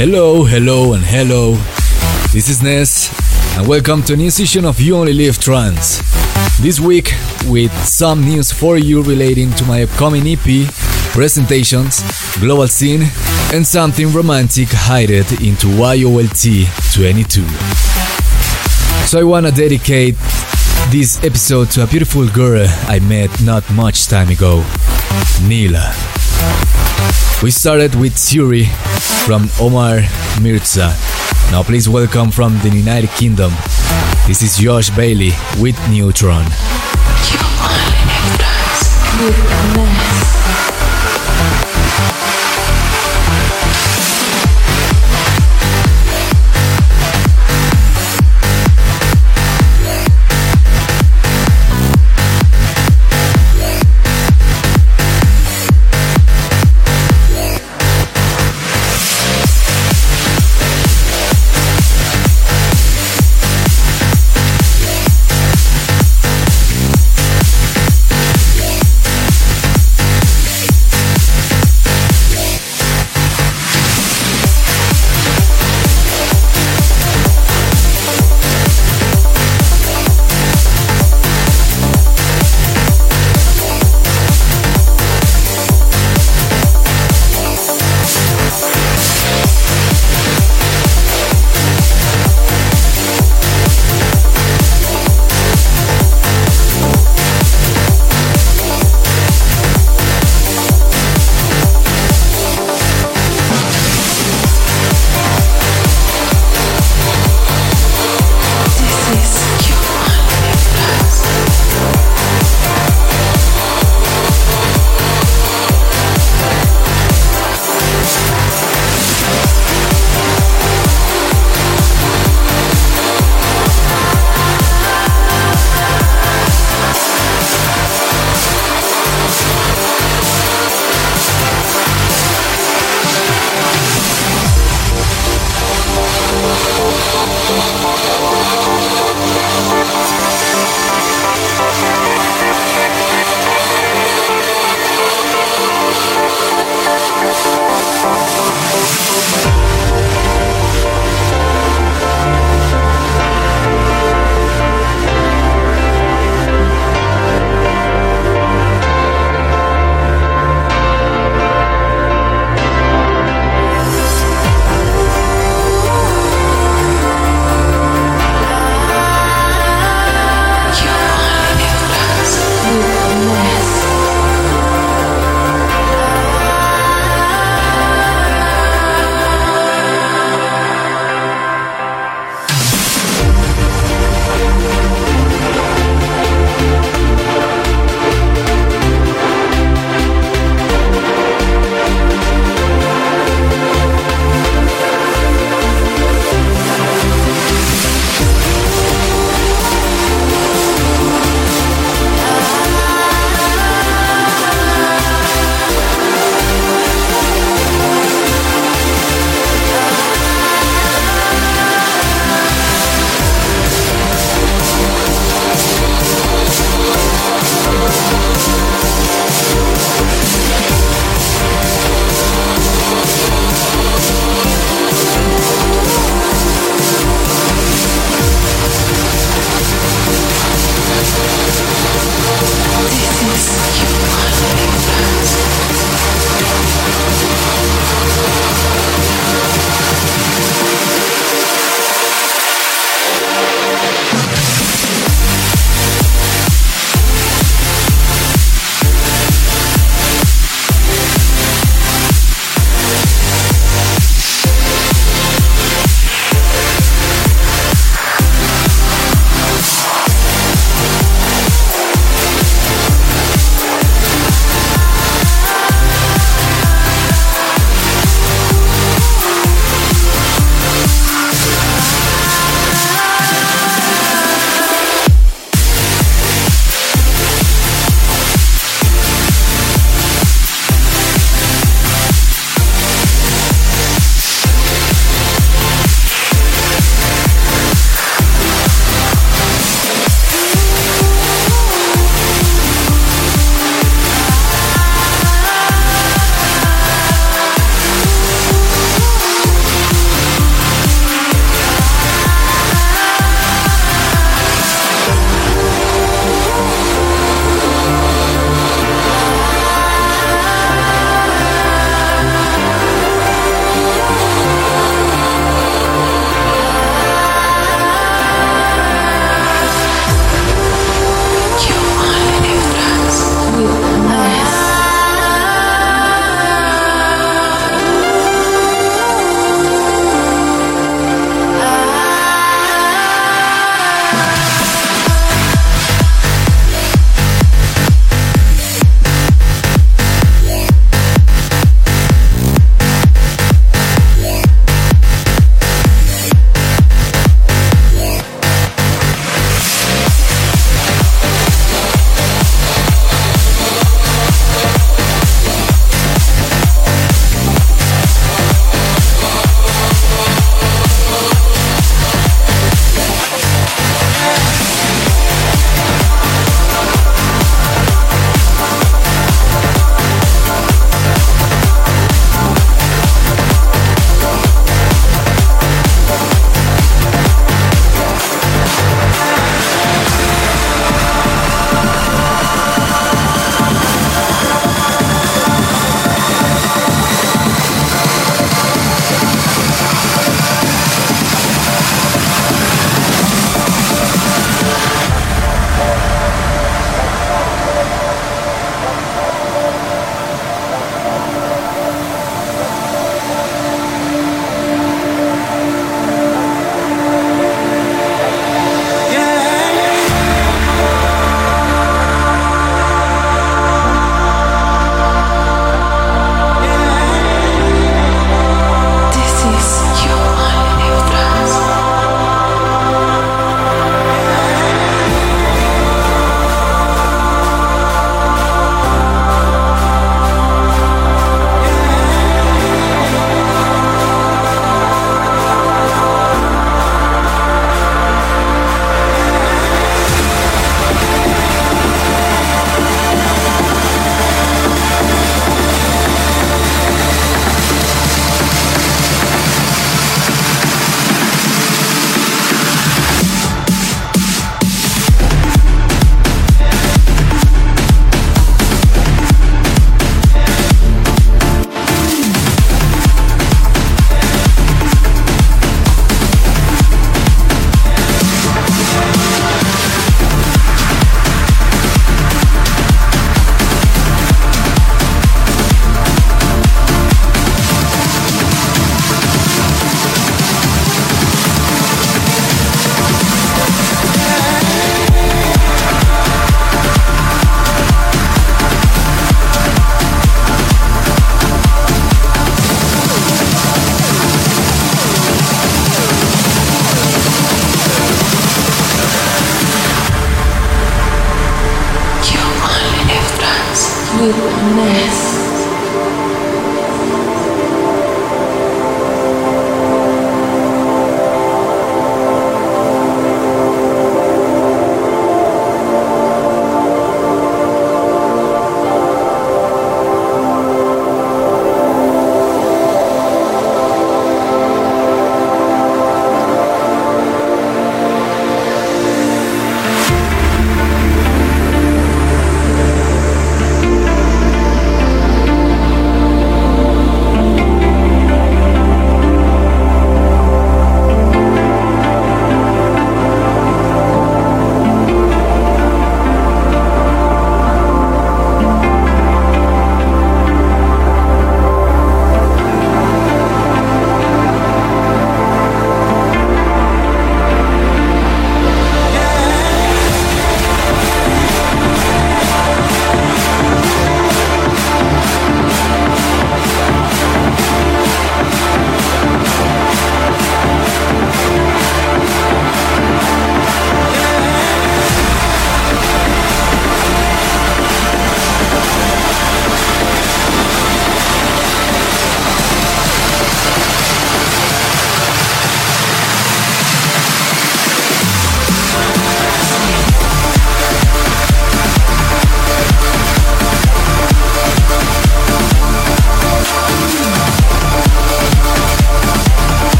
Hello, hello, and hello. This is Ness, and welcome to a new session of You Only Live Trance. This week, with some news for you relating to my upcoming EP, presentations, global scene, and something romantic hidden into YOLT 22. So I wanna dedicate this episode to a beautiful girl I met not much time ago, Nila. We started with Suri from Omar Mirza. Now please welcome from the United Kingdom. This is Josh Bailey with Neutron.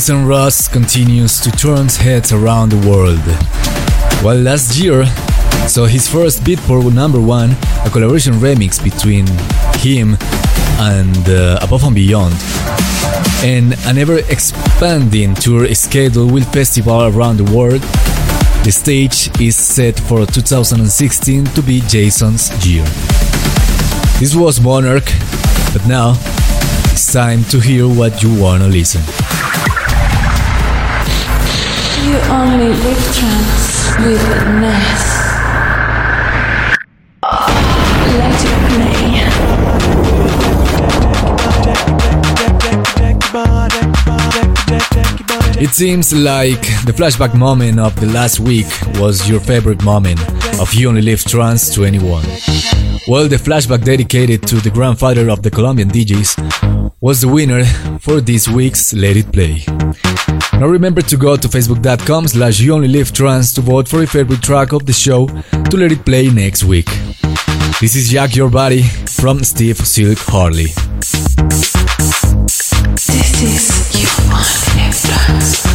Jason Ross continues to turn heads around the world. While last year saw his first Beatport number one, a collaboration remix between him and uh, Above and Beyond, and an ever expanding tour schedule with festivals around the world, the stage is set for 2016 to be Jason's year. This was Monarch, but now it's time to hear what you wanna listen. Only live trance with Ness. It. It seems like the flashback moment of the last week was your favorite moment of You Only Live Trance 21. Well, the flashback dedicated to the grandfather of the Colombian DJs was the winner for this week's Let It Play. Now remember to go to facebook.com slash you only live trance to vote for your favorite track of the show to let it play next week. This is Jack Your Body from Steve Silk Hurley. This is you only live trance.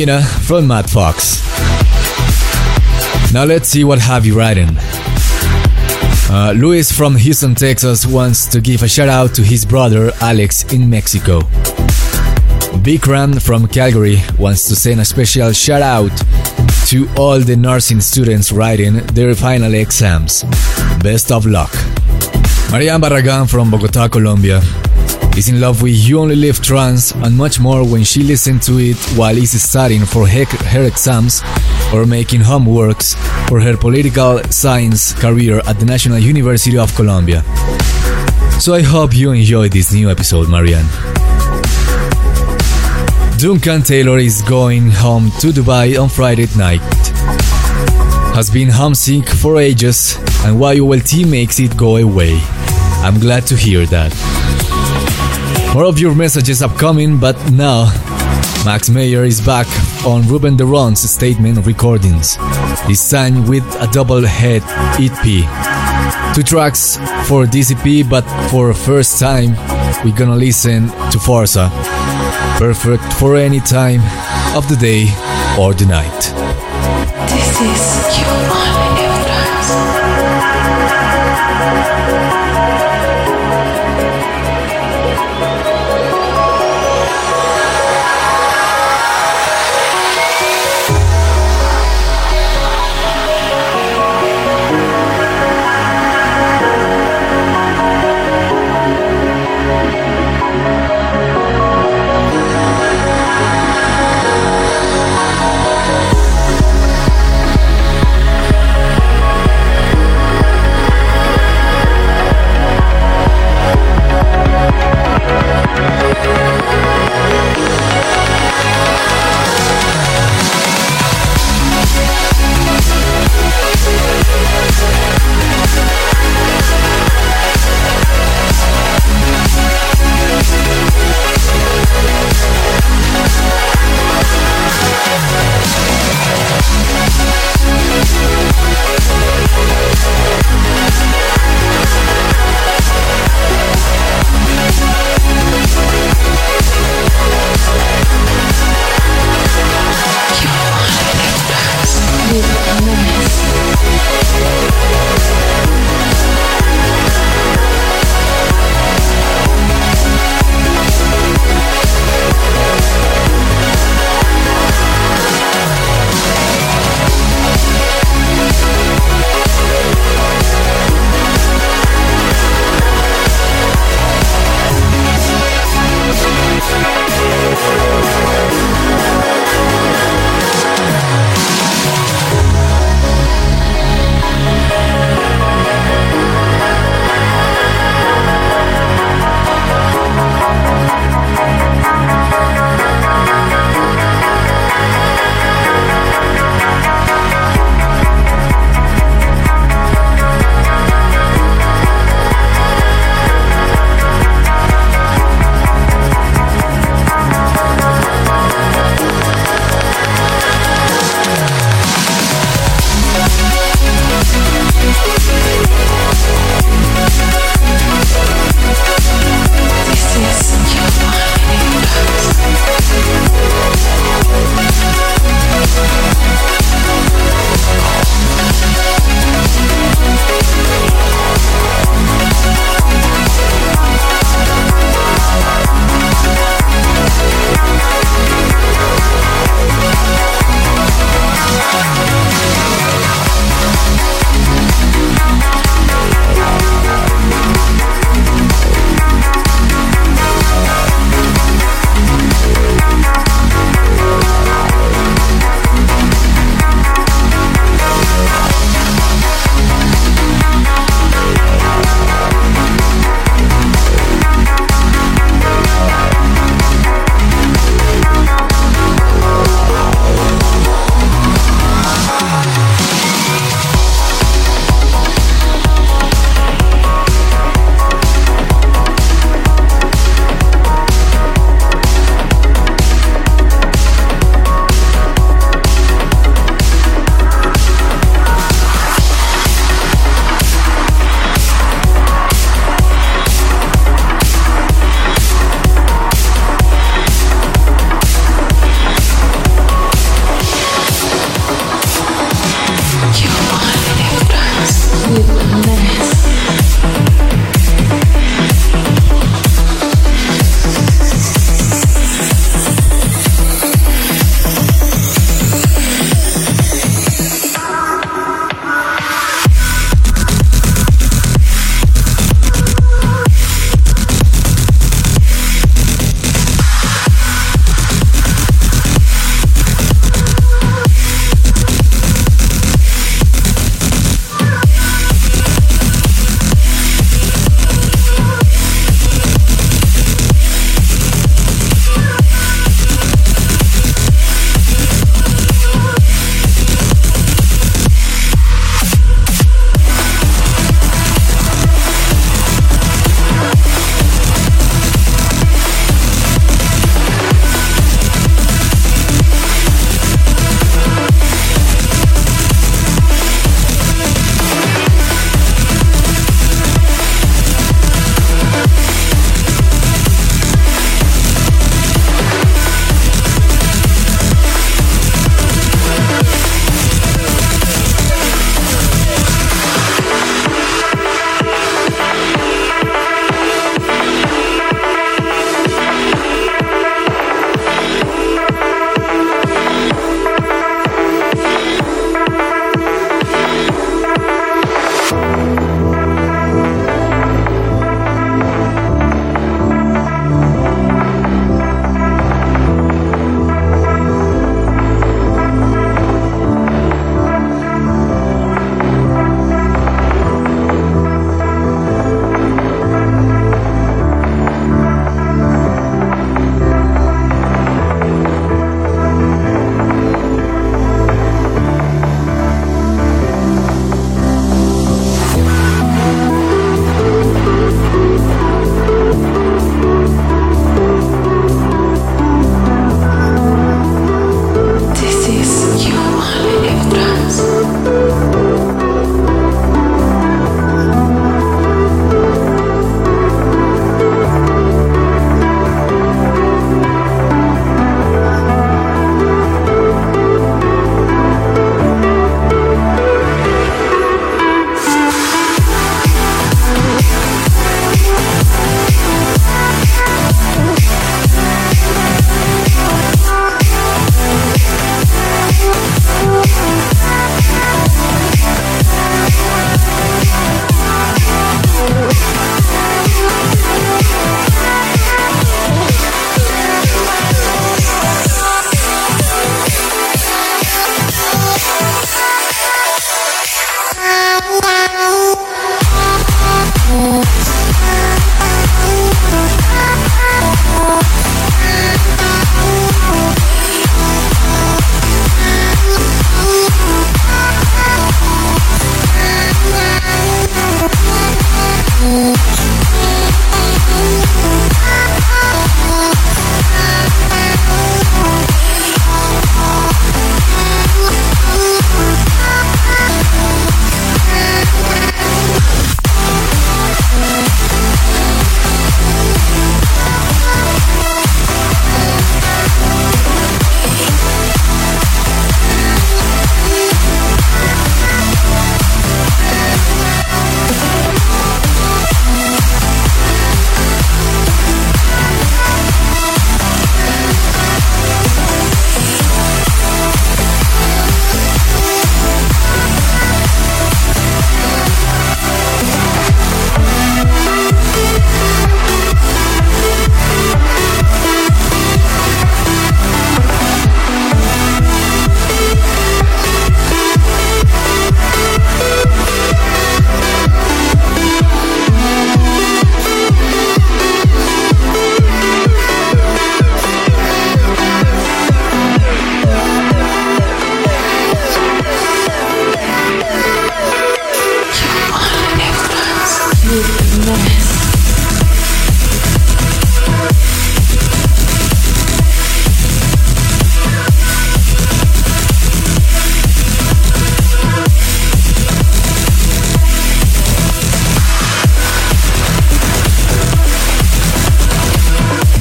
Vina from Matt Fox. Now let's see what have you writing. Uh, Luis from Houston, Texas wants to give a shout out to his brother Alex in Mexico. Bikram from Calgary wants to send a special shout out to all the nursing students writing their final exams. Best of luck. Marianne Barragan from Bogota, Colombia is in love with You Only Live Trance and much more when she listens to it while is studying for her, her exams or making homeworks for her political science career at the National University of Colombia. So I hope you enjoyed this new episode, Marianne. Duncan Taylor is going home to Dubai on Friday night. Has been homesick for ages, and YOLT makes it go away. I'm glad to hear that. More of your messages upcoming, but now Max Mayer is back on Ruben de Ronde's statement recordings, this time with a double head EP. Two tracks for DCP, but for first time, we're gonna listen to Forza. Perfect for any time of the day or the night.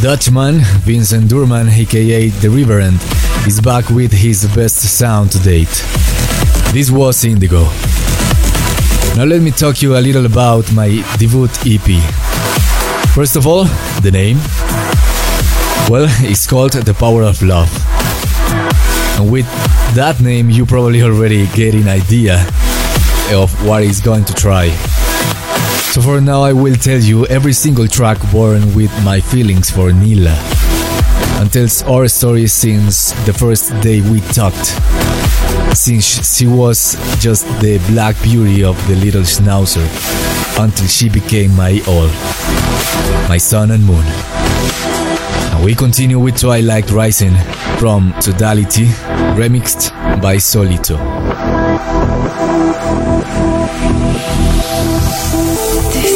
Dutchman, Vincent Durman, aka The Reverend, is back with his best sound to date. This was Indigo. Now let me talk you a little about my debut EP. First of all, the name. Well, it's called The Power of Love. And with that name, you probably already get an idea of what it's going to try. So for now, I will tell you every single track born with my feelings for Nila. Tells our story since the first day we talked. Since she was just the black beauty of the little schnauzer, until she became my all, my sun and moon. And we continue with Twilight Rising from Totality, remixed by Solito.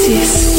This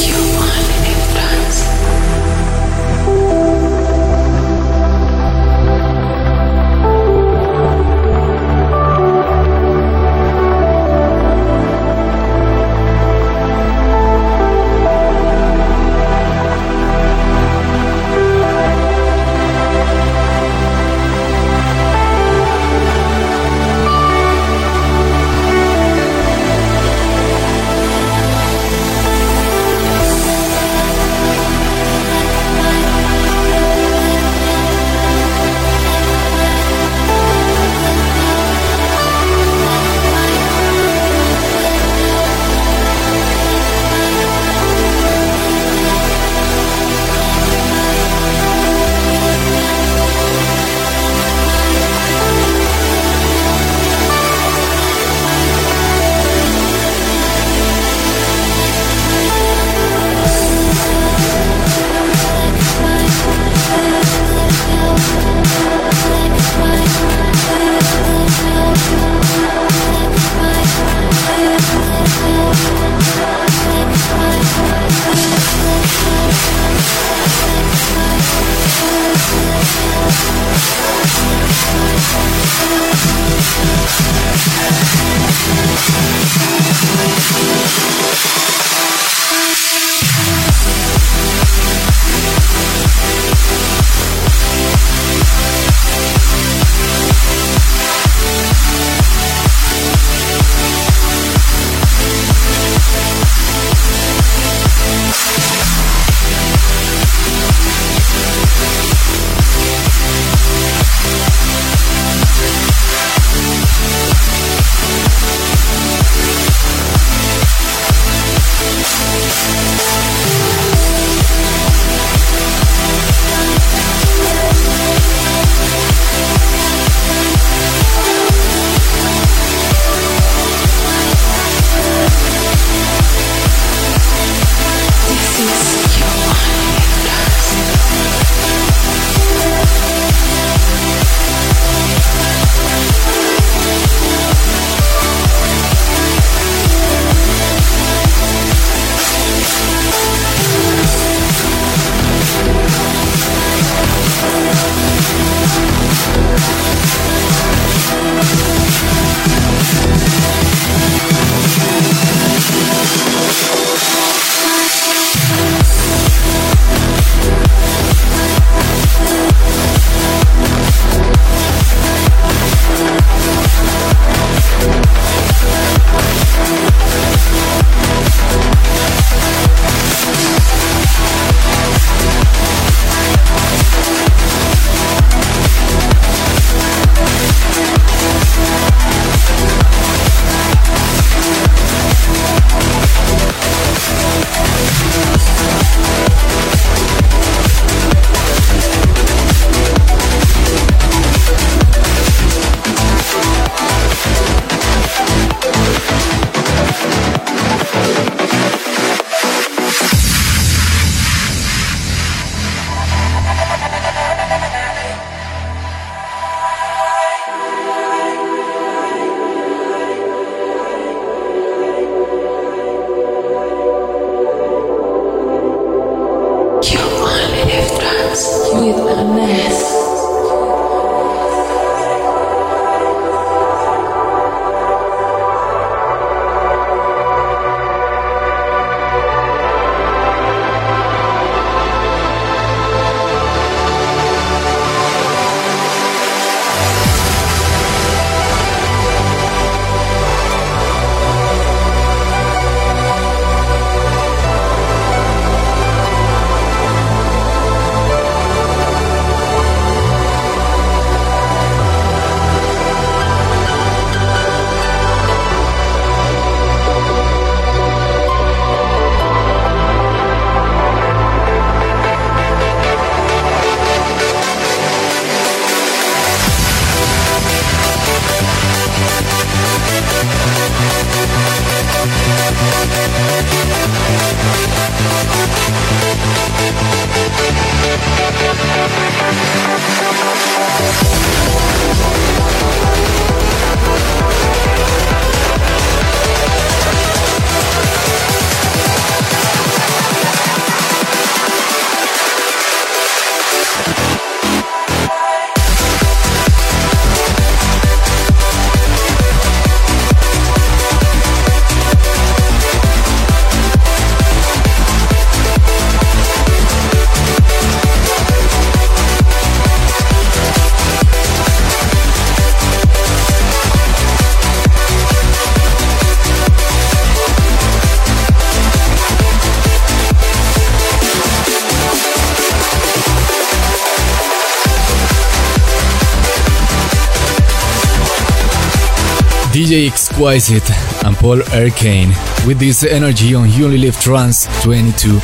Exquisite and Paul Erkane with this energy on You Trance 22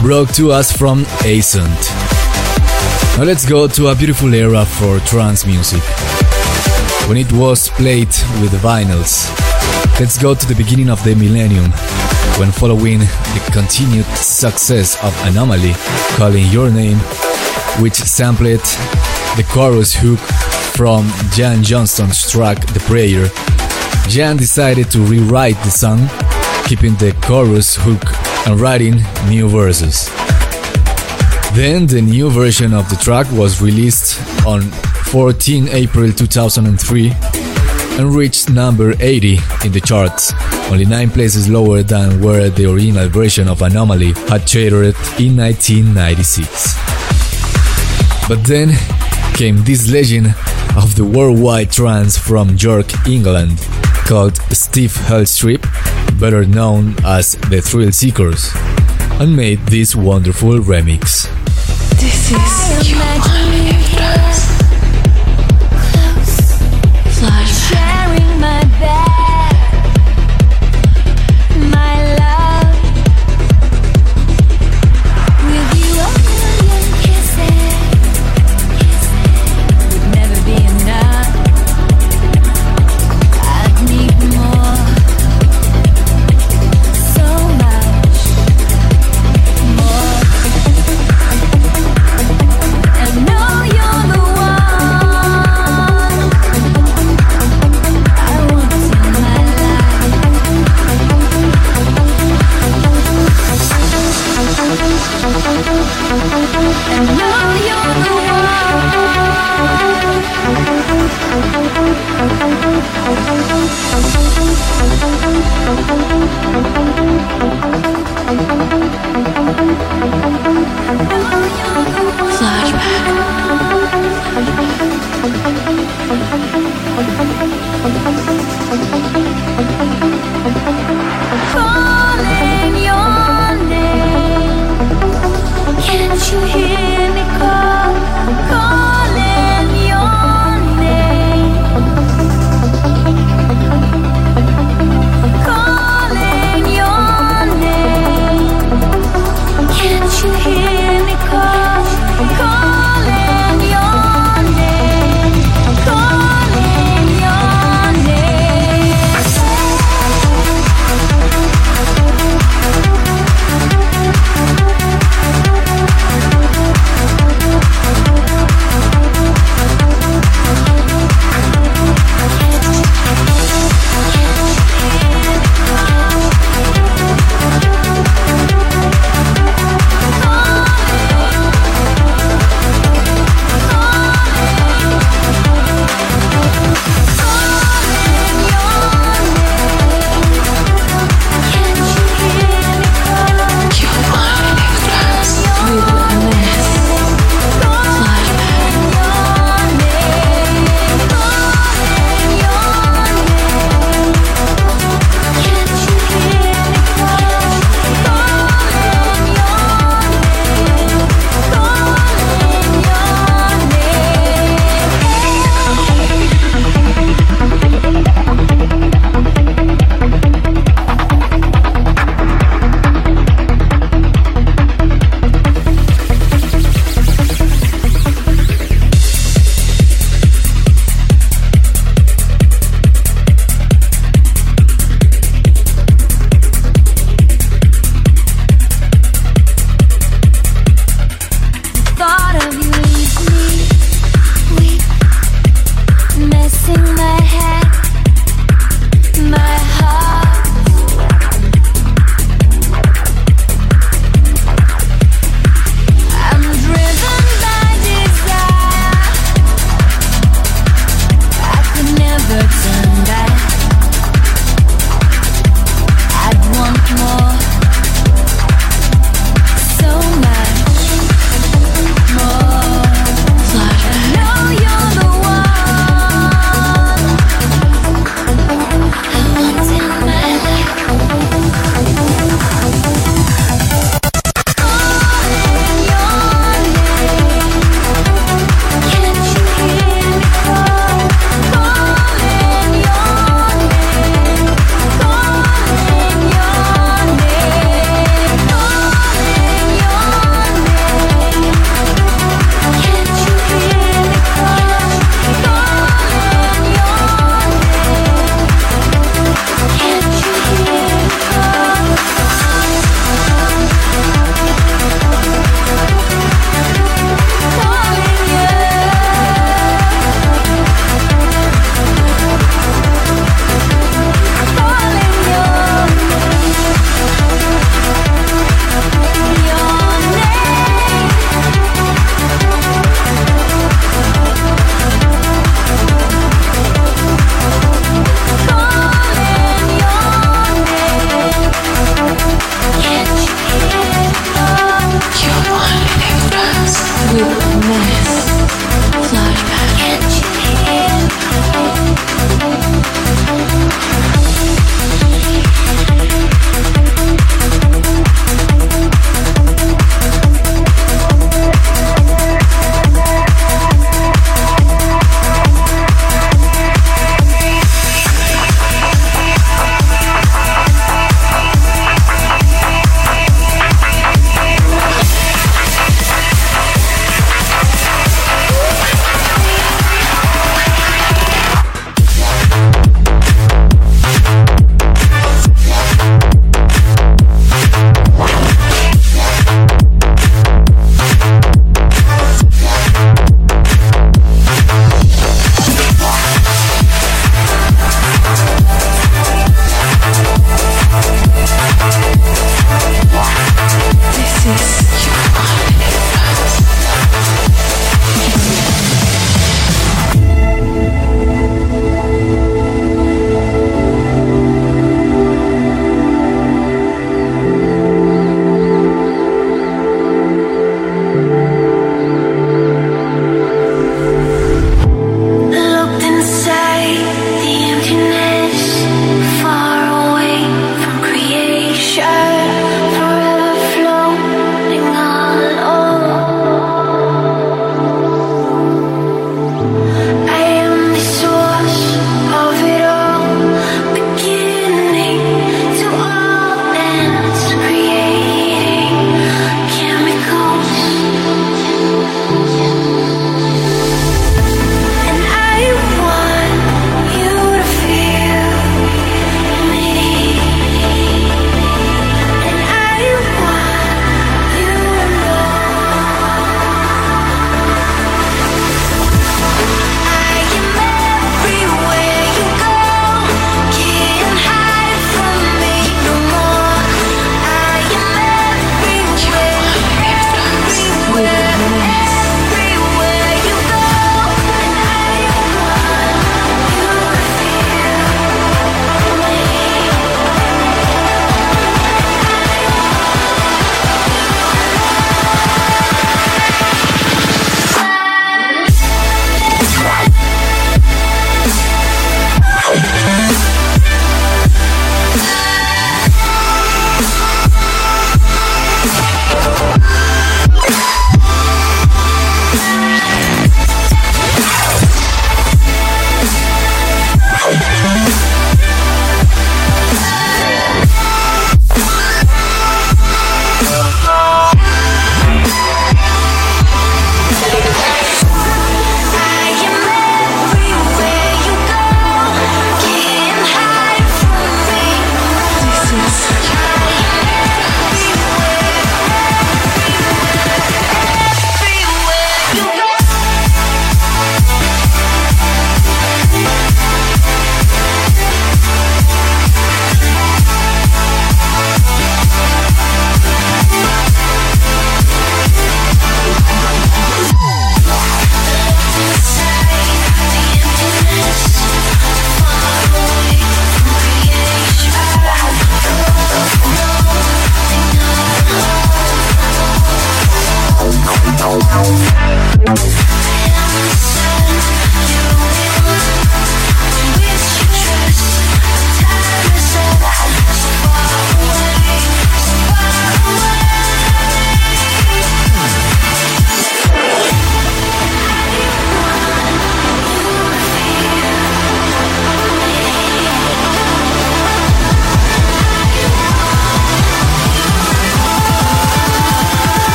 brought to us from Ascent. Now let's go to a beautiful era for trance music. When it was played with the vinyls. Let's go to the beginning of the millennium, when following the continued success of Anomaly, Calling Your Name, which sampled the chorus hook from Jan Johnston's track The Prayer, Jan decided to rewrite the song, keeping the chorus hook and writing new verses. Then the new version of the track was released on 14 April 2003 and reached number 80 in the charts, only 9 places lower than where the original version of Anomaly had charted in 1996. But then came this legend of the worldwide trance from York, England, called Steve Helstrip, better known as the Thrillseekers, and made this wonderful remix. This is Sharing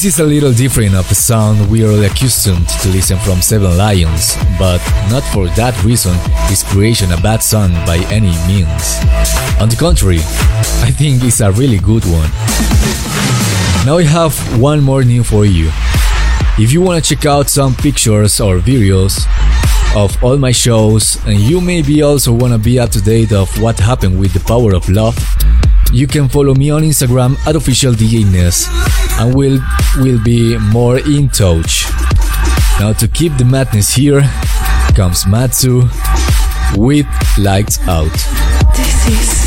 This is a little different of the sound we are accustomed to listen from Seven Lions, but not for that reason is creation a bad song by any means. On the contrary, I think it's a really good one. Now I have one more new for you. If you want to check out some pictures or videos of all my shows and you maybe also want to be up to date of what happened with the power of love, you can follow me on Instagram at official DJness and we'll, we'll be more in touch. Now to keep the madness here comes Matsu with Lights Out. This is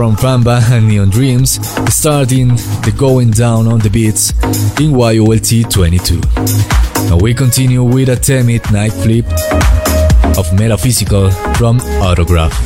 from Pamba and Neon Dreams, starting the Going Down on the Beats in YOLT 22. Now we continue with a 10 night flip of Metaphysical from Autograph.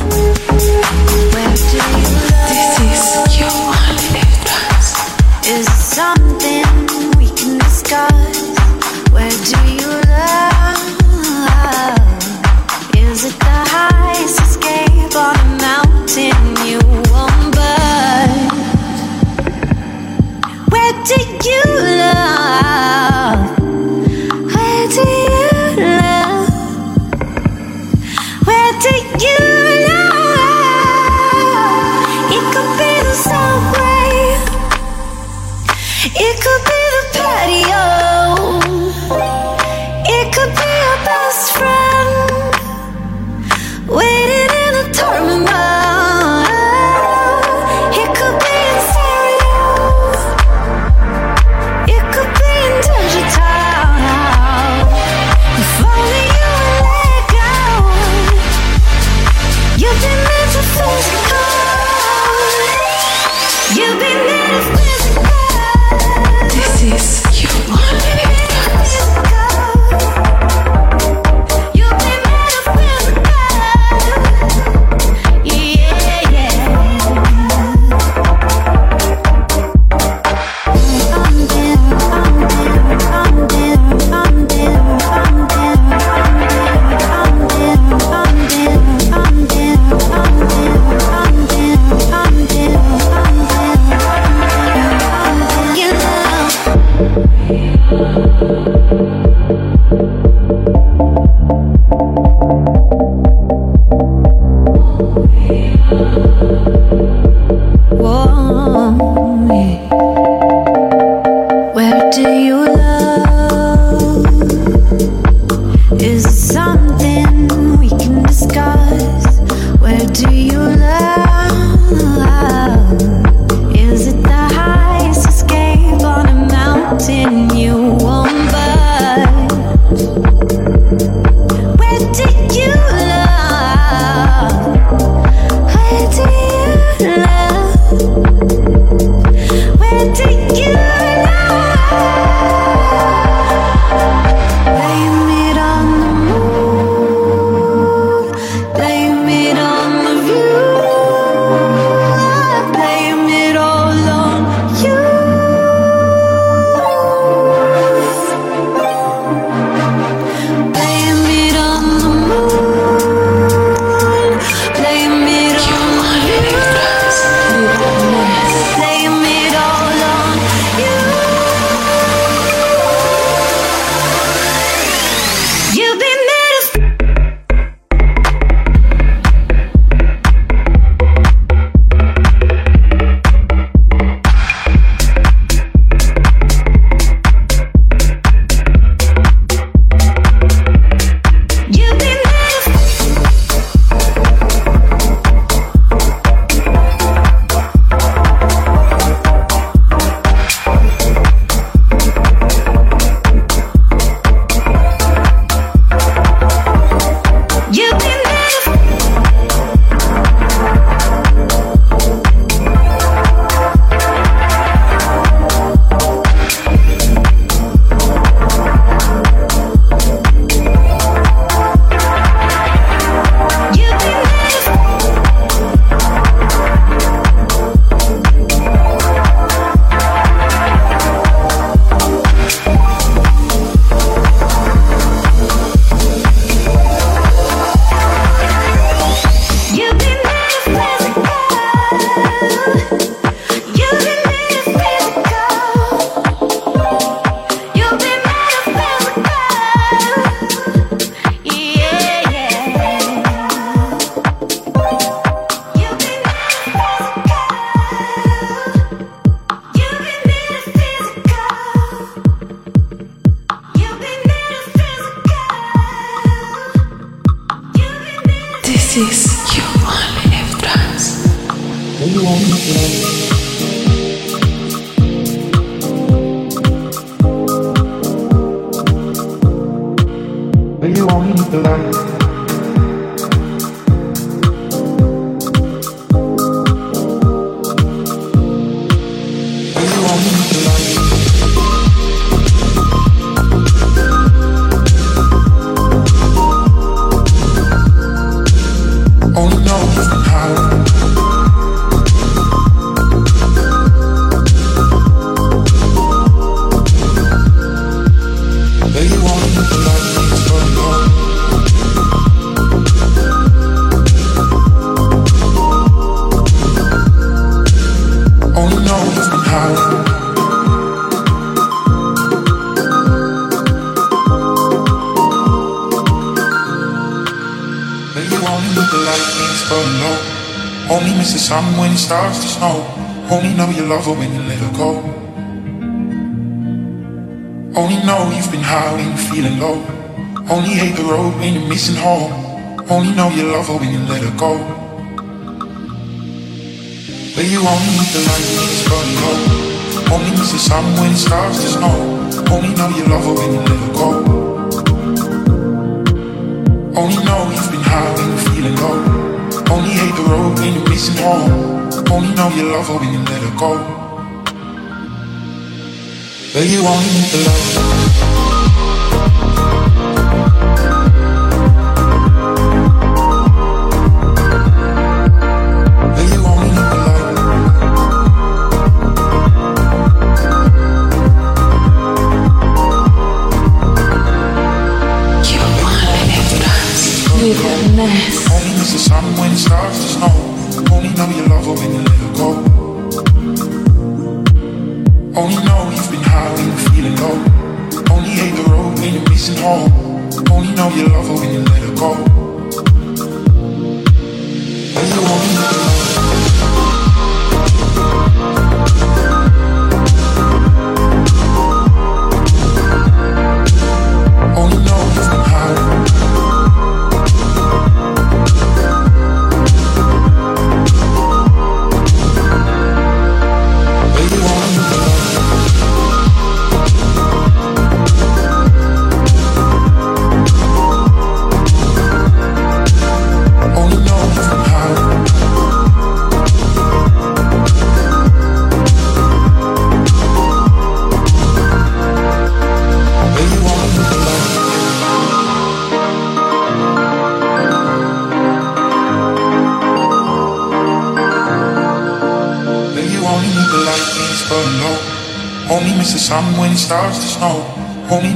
home.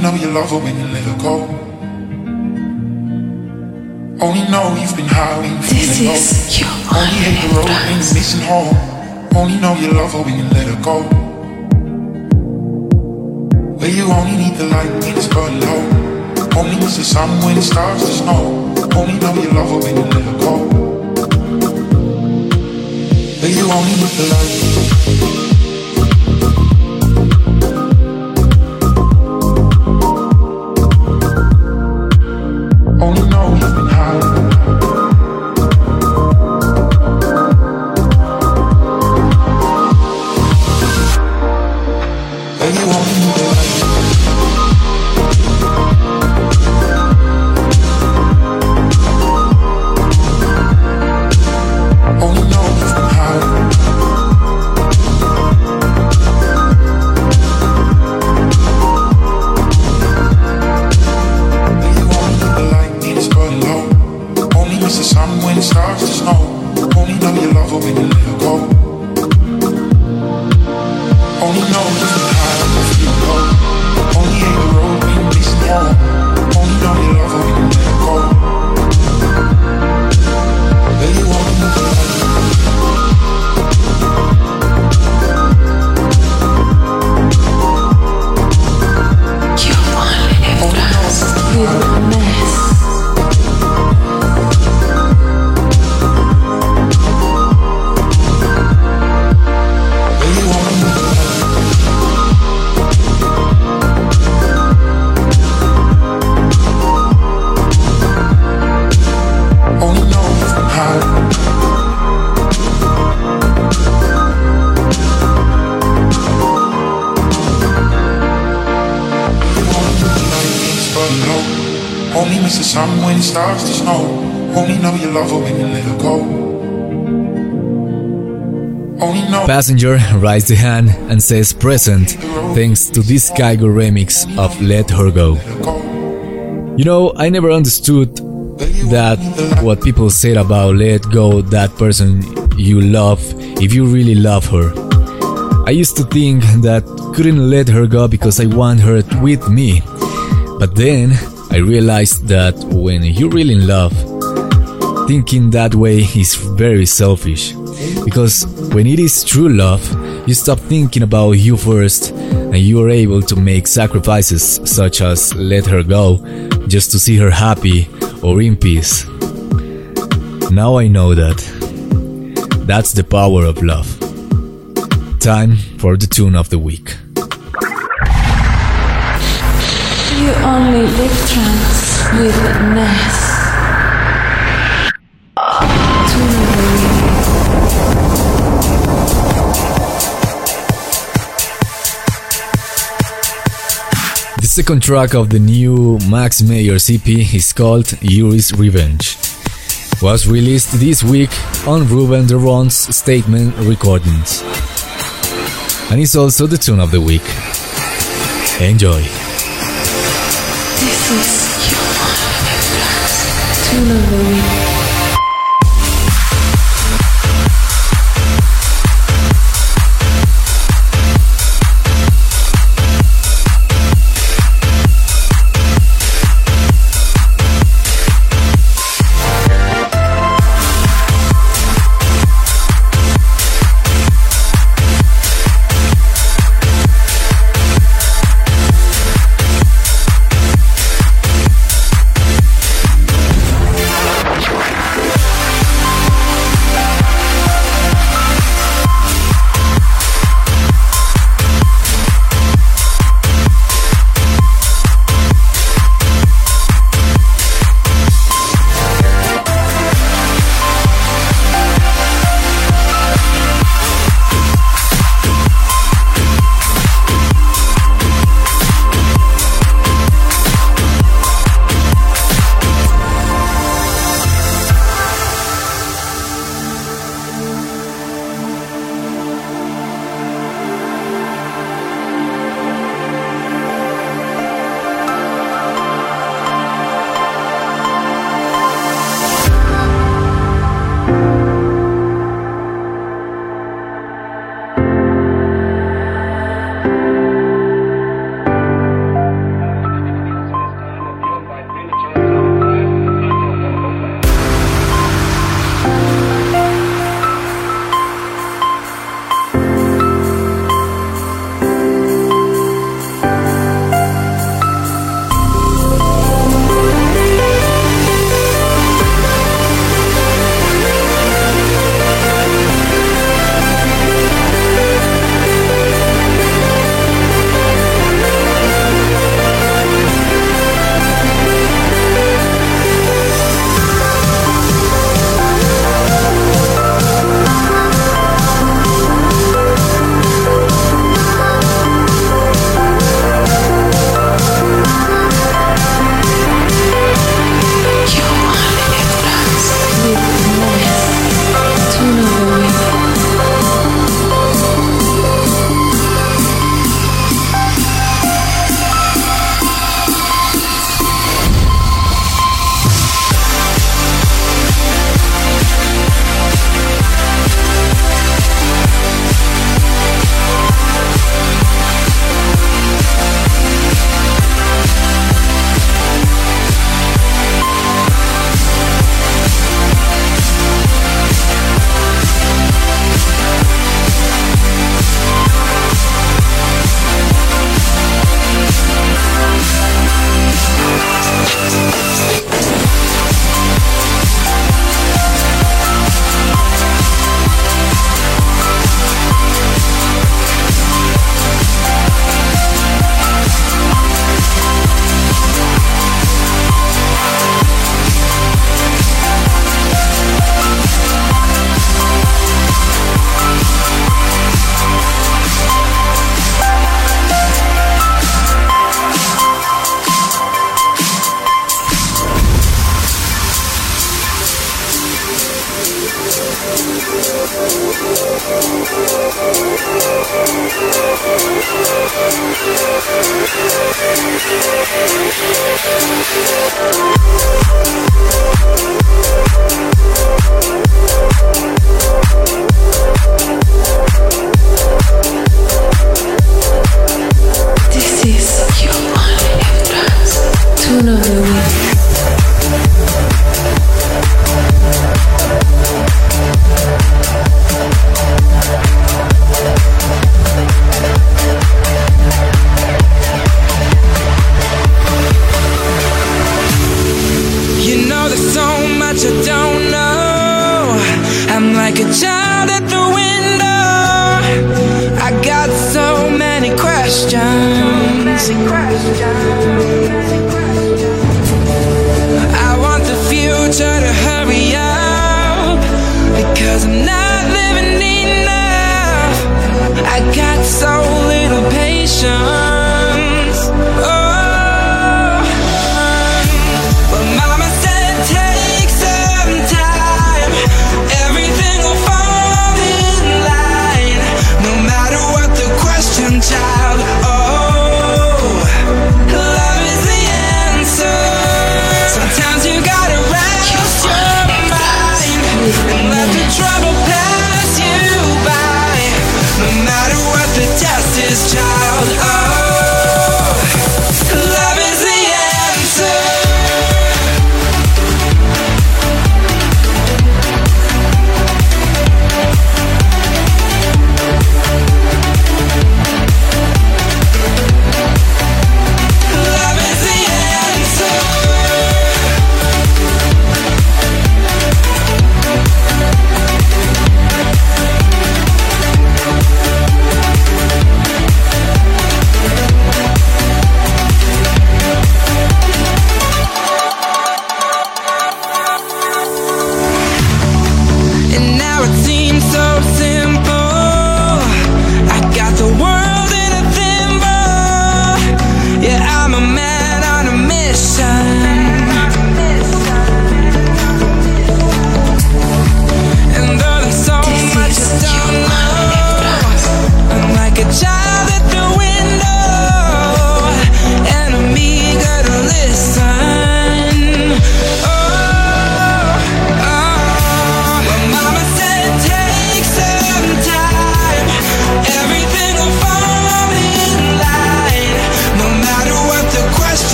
know you love her when Passenger raises the hand and says present thanks to this Kygo remix of Let Her Go. You know, I never understood that what people said about let go that person you love if you really love her. I used to think that couldn't let her go because I want her with me. But then I realized that when you're really in love, thinking that way is very selfish because when it is true love, you stop thinking about you first and you are able to make sacrifices such as let her go just to see her happy or in peace. Now I know that. That's the power of love. Time for the tune of the week. You only live trance with Ness. Second track of the new Max Mayer EP is called Yuri's Revenge. Was released this week on Ruben de Ronde's Statement Recordings. And it's also the tune of the week. Enjoy. This is You only. Tune of the week.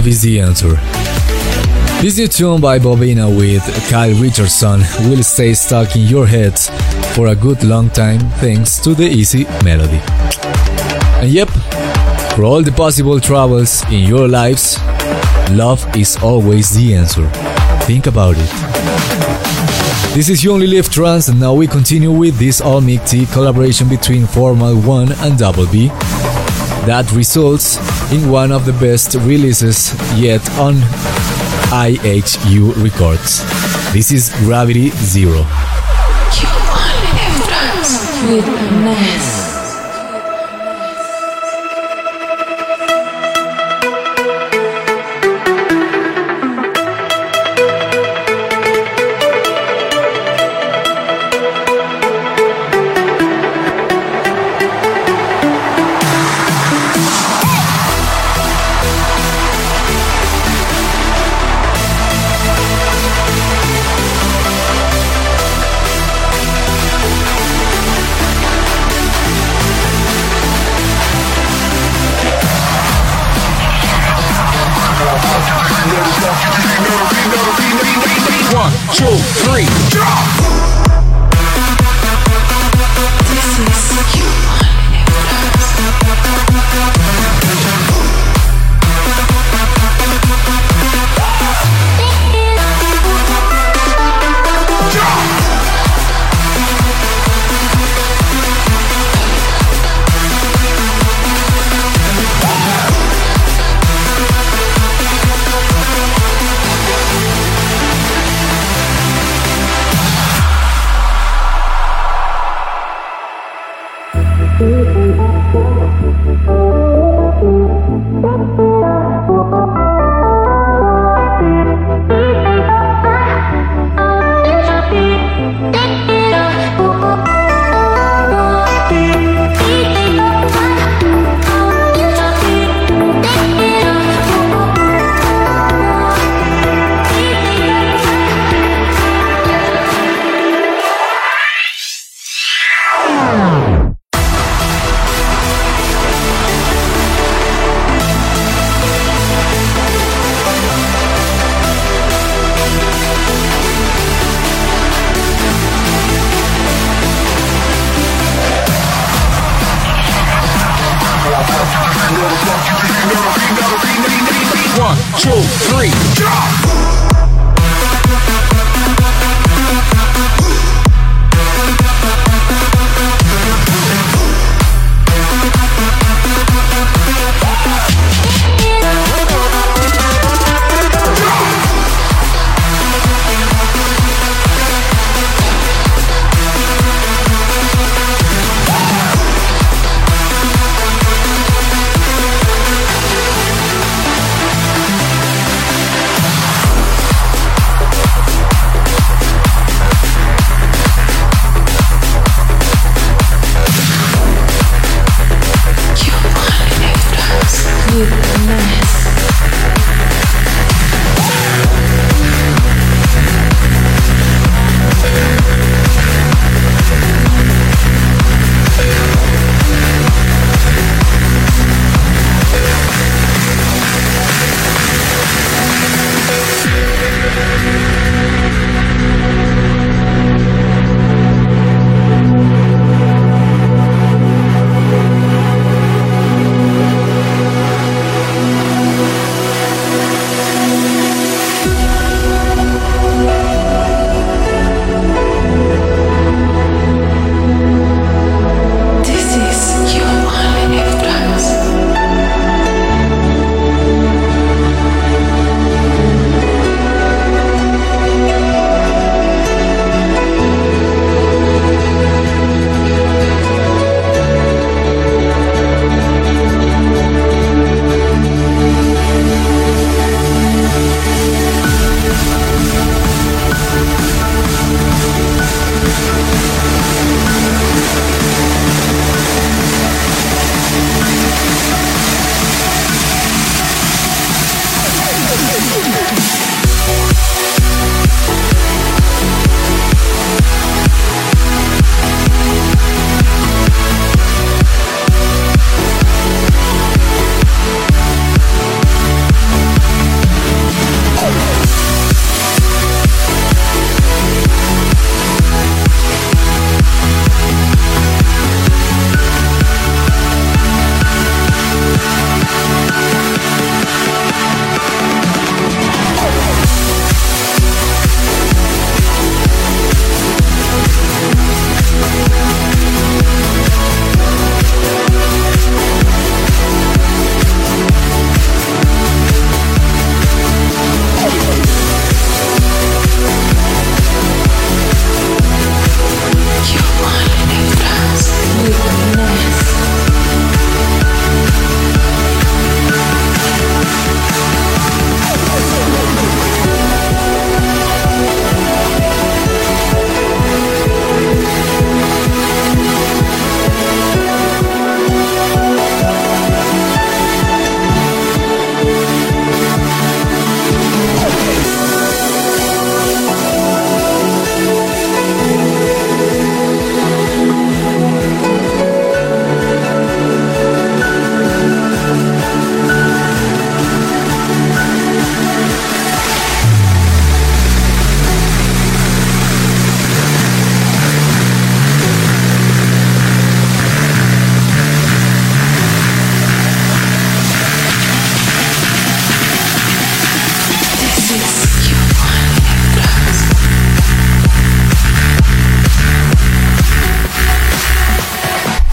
Love is the answer. This new tune by Bobina with Kyle Richardson will stay stuck in your head for a good long time thanks to the easy melody. And yep, for all the possible troubles in your lives, love is always the answer. Think about it. This is You Only Live Trance, and now we continue with this all mixed collaboration between Formal 1 and Double B that results in one of the best releases yet on IHU Records. This is Gravity Zero.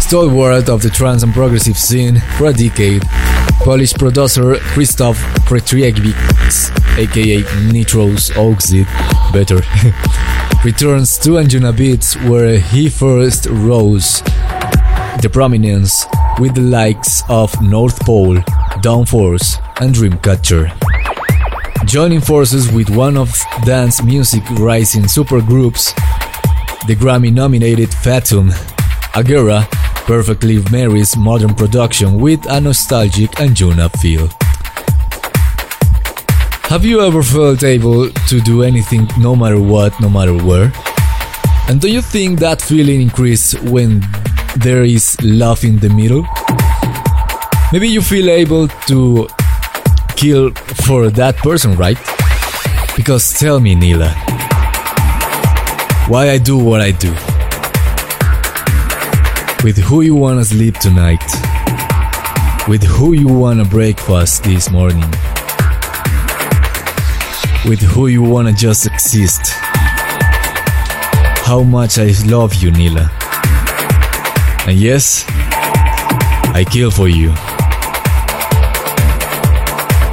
Stalwart of the trance and progressive scene for a decade, Polish producer Krzysztof Pietkiewicz, aka Nitrous Oxide, better, returns to Anjunabeats where he first rose the prominence with the likes of North Pole, Downforce, and Dreamcatcher. Joining forces with one of dance music rising supergroups, the Grammy nominated Fatum, Agera perfectly marries modern production with a nostalgic Anjuna feel. Have you ever felt able to do anything no matter what, no matter where? And do you think that feeling increases when there is love in the middle? Maybe you feel able to kill for that person, right? Because tell me, Nila, why I do what I do? With who you wanna sleep tonight? with who you wanna breakfast this morning. With who you wanna just exist. How much I love you, Nila. And yes, I kill for you.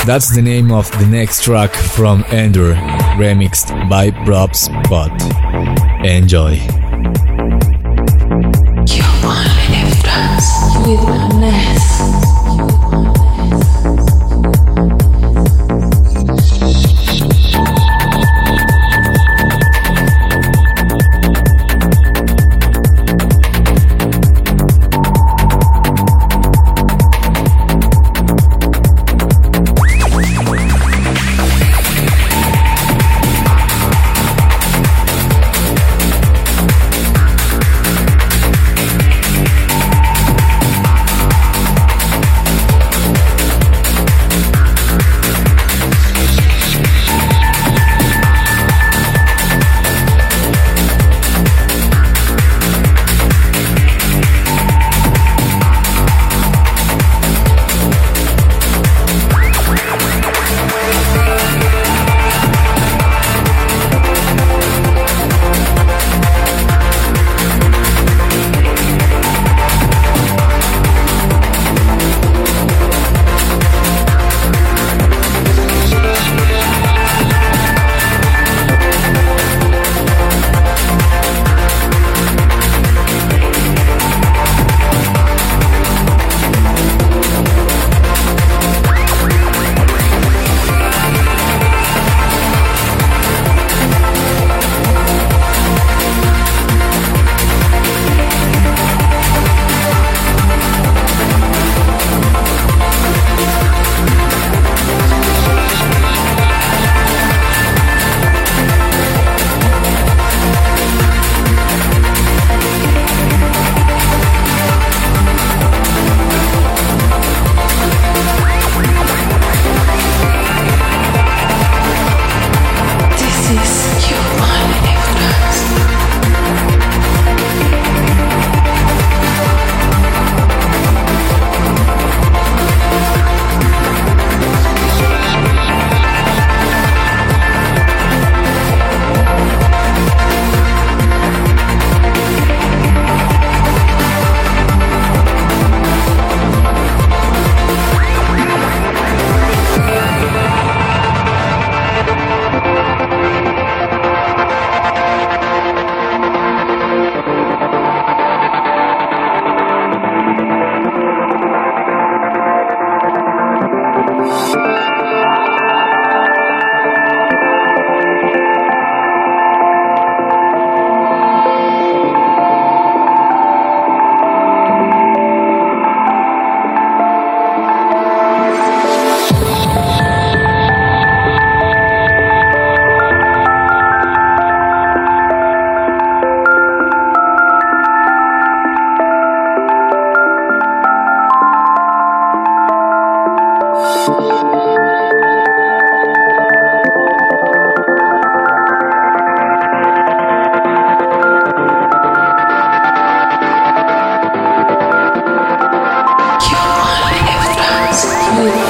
That's the name of the next track from Ender, remixed by Prob Spot. Enjoy. With Ness. Oh,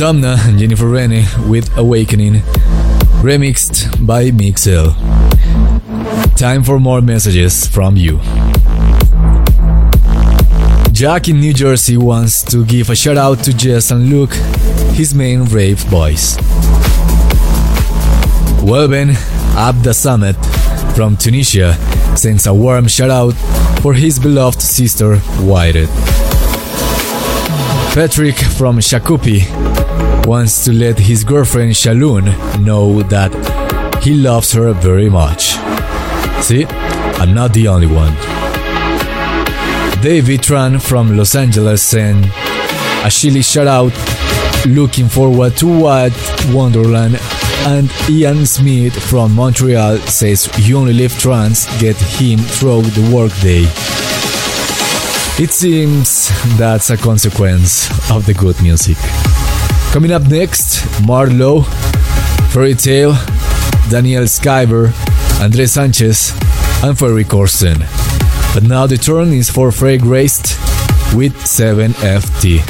Somna and Jennifer Rene with Awakening, remixed by Mixel. Time for more messages from you. Jack in New Jersey wants to give a shout out to Jess and Luke, his main rave boys. Welben Abda Samet from Tunisia sends a warm shout out for his beloved sister Whited. Patrick from Shakupi wants to let his girlfriend Shaloon know that he loves her very much. See, I'm not the only one. David Tran from Los Angeles sent a chilly shout out looking forward to what Wonderland and Ian Smith from Montreal says You Only Live Trance get him through the workday. It seems that's a consequence of the good music. Coming up next, Marlo, Ferry Tayle, Daniel Skyver, Andre Sanchez, and Ferry Corsten. But now the turn is for Frey Graced with 7FT.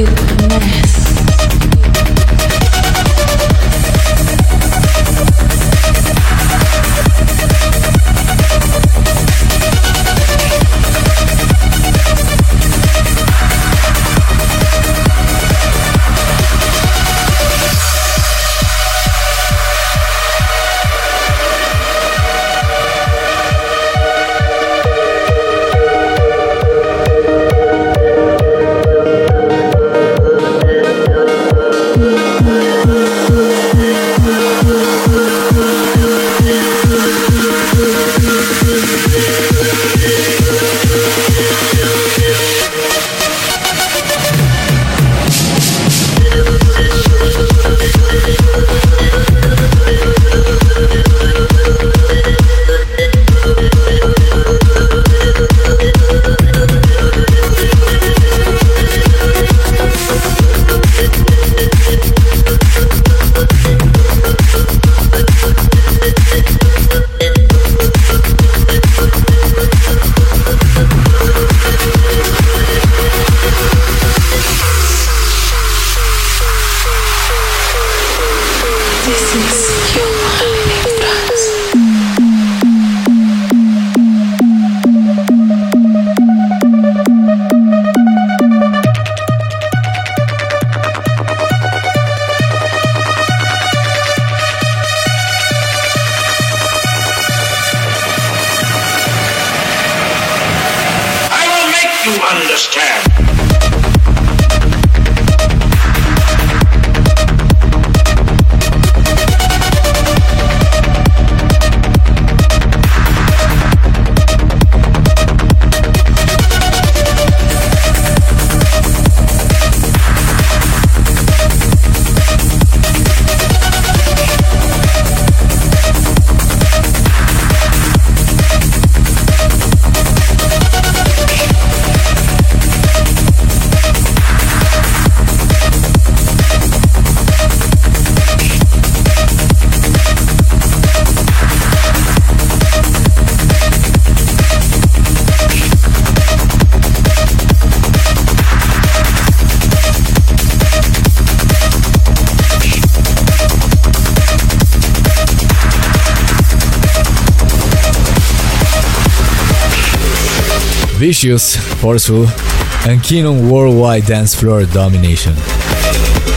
Influence the Ness. Vicious, forceful, and keen on worldwide dance floor domination.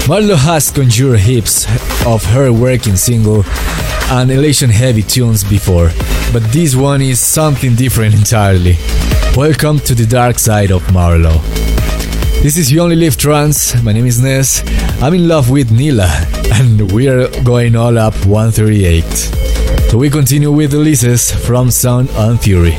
Marlo has conjured hips of her working single and elation heavy tunes before, but this one is something different entirely. Welcome to the dark side of Marlo. This is You Only Live Trance. My name is Ness. I'm in love with Nila, and we are going all up 138. So we continue with releases from Sound and Fury.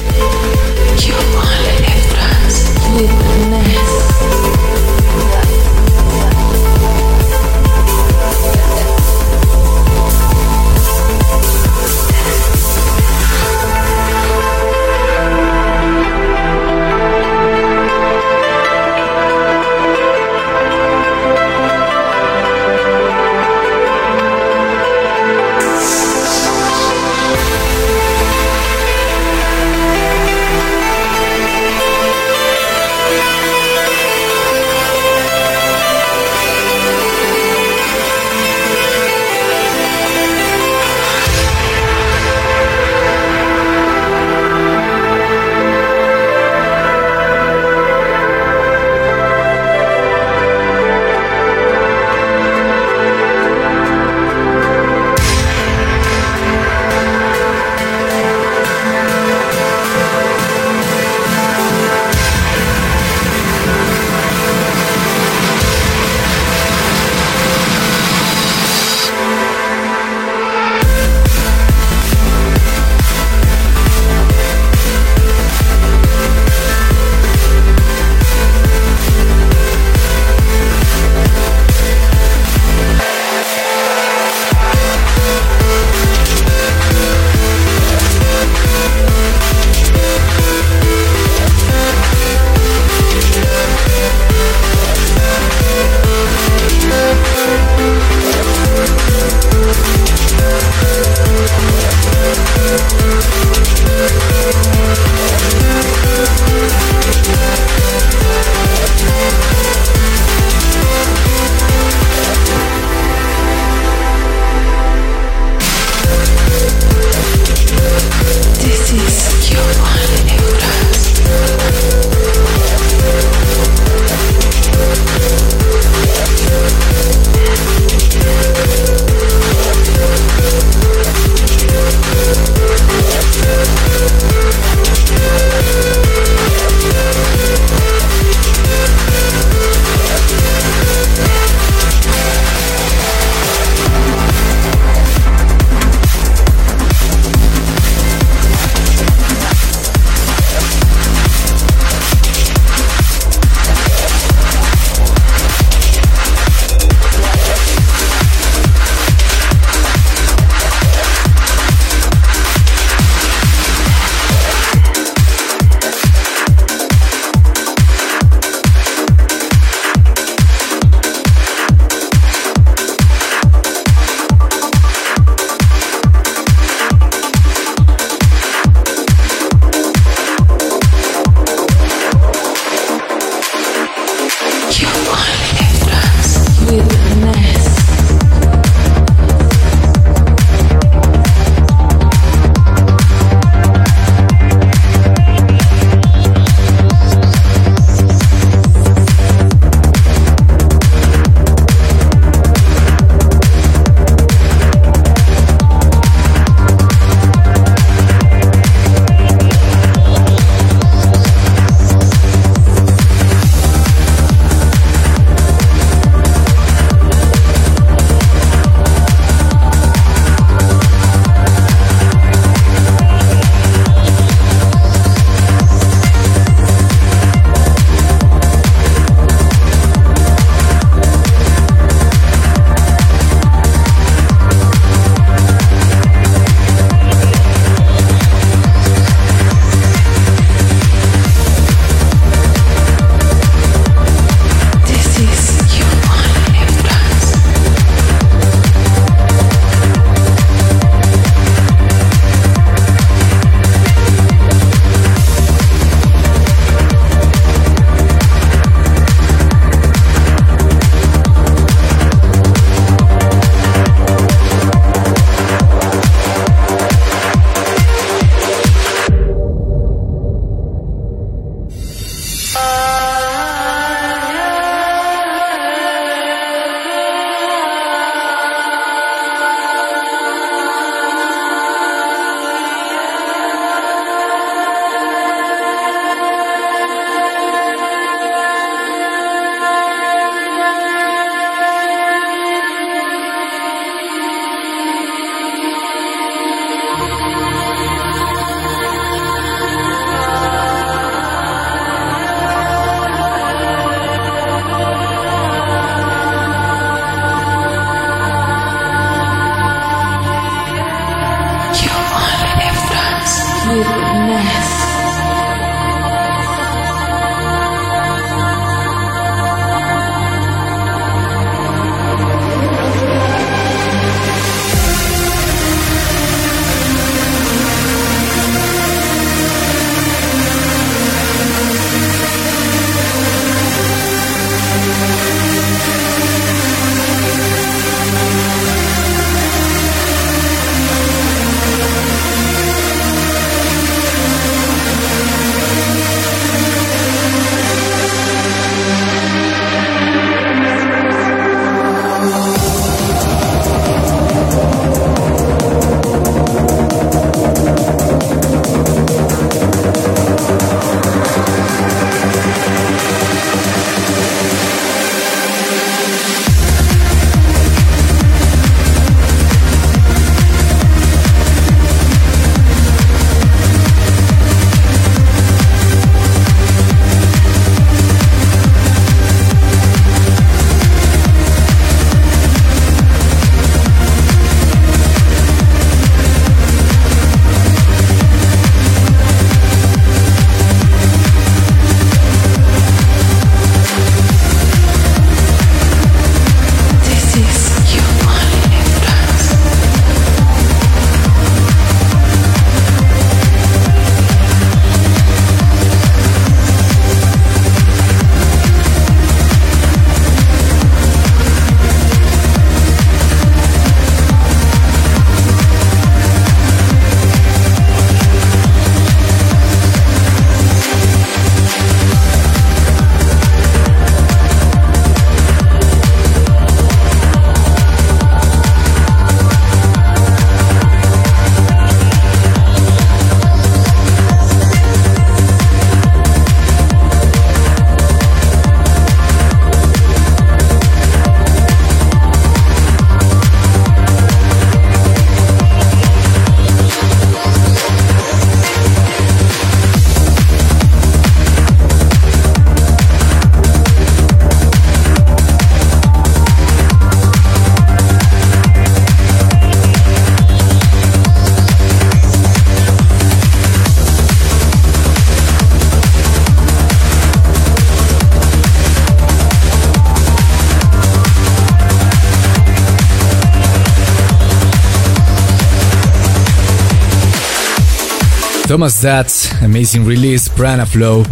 Thomas Datt's amazing release Prana Flow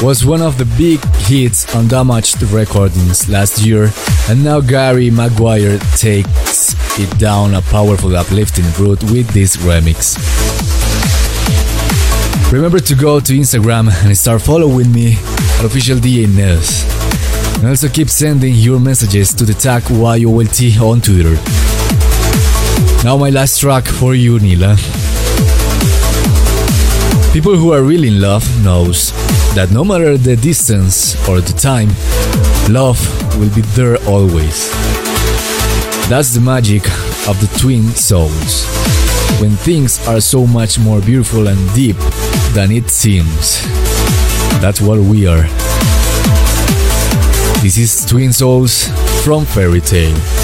was one of the big hits on Damaged Recordings last year, and now Gary Maguire takes it down a powerful uplifting route with this remix. Remember to go to Instagram and start following me at official Nels. And also keep sending your messages to the tag YOLT on Twitter. Now my last track for you, Nila. People who are really in love knows that no matter the distance or the time, love will be there always. That's the magic of the twin souls. When things are so much more beautiful and deep than it seems. That's what we are. This is Twin Souls from Ferry Tayle.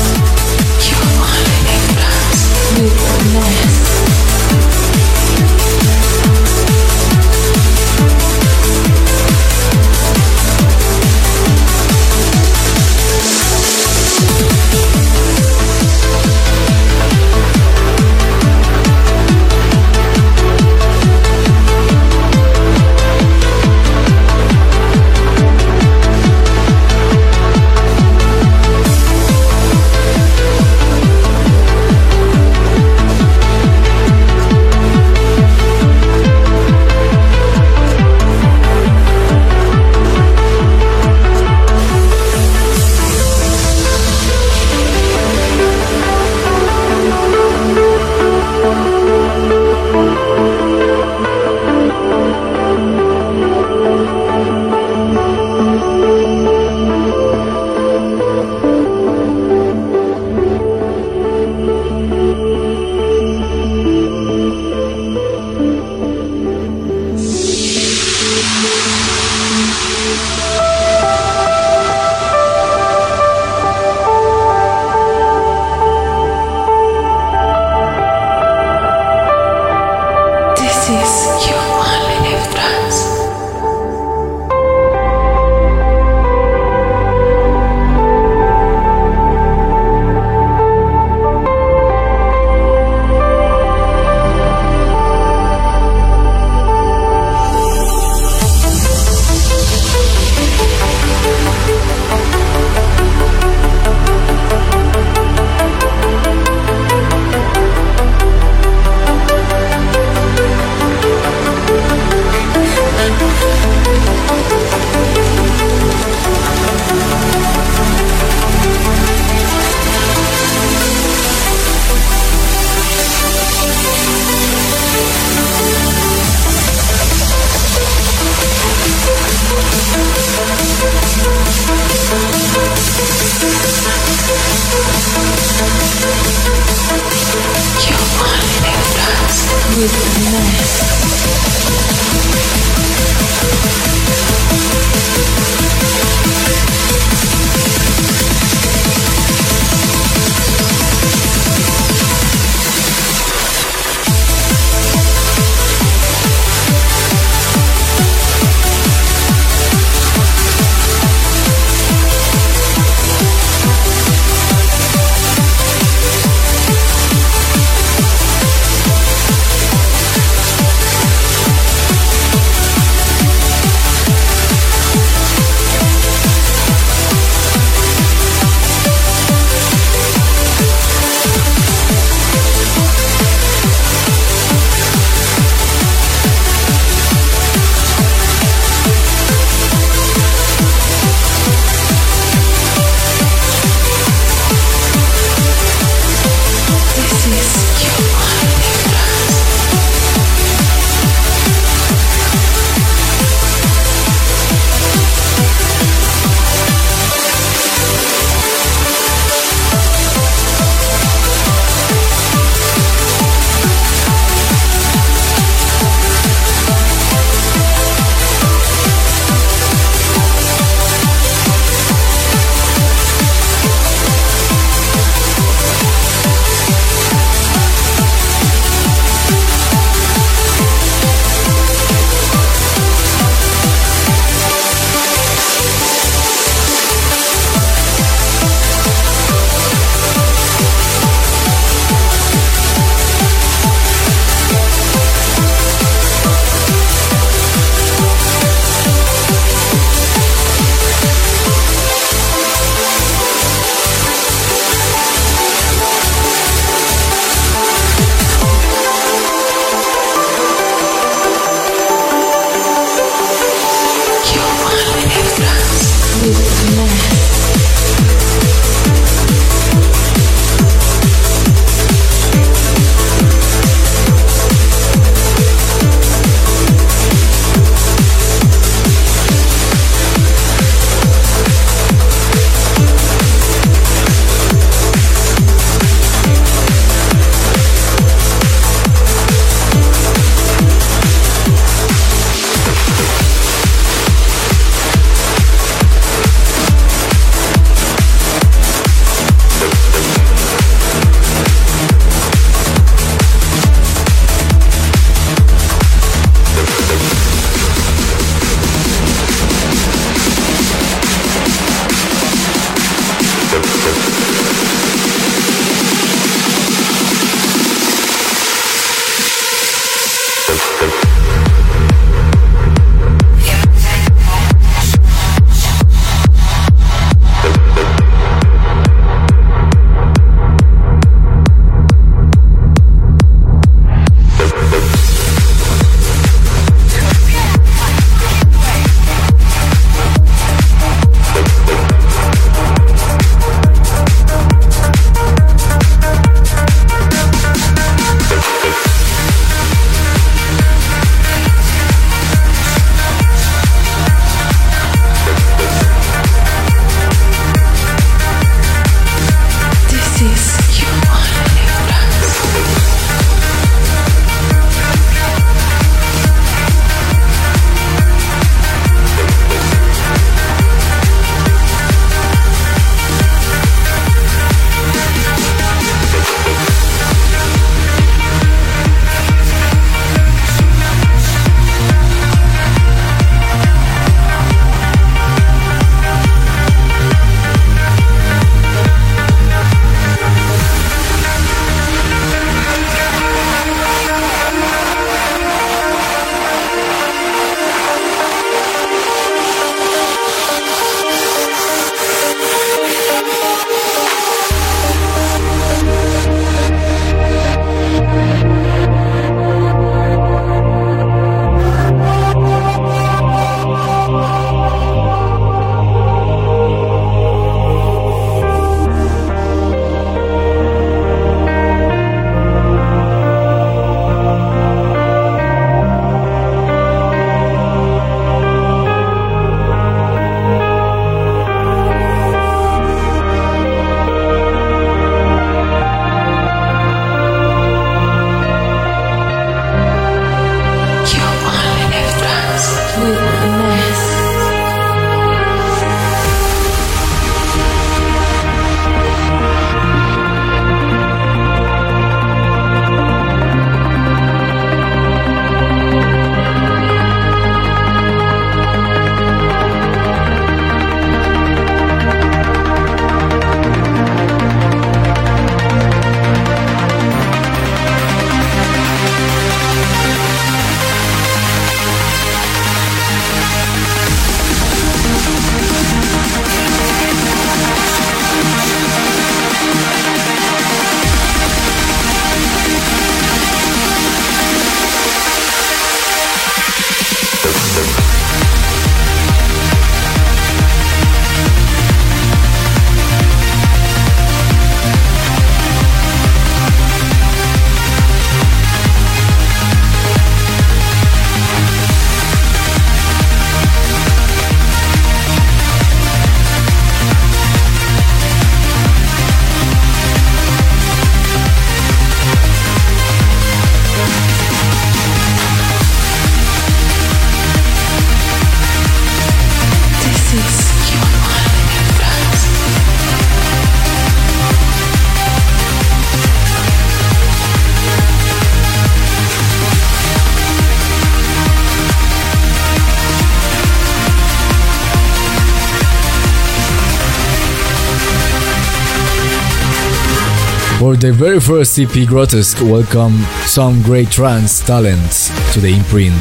For the very first EP, Grotesque welcome some great trance talents to the imprint.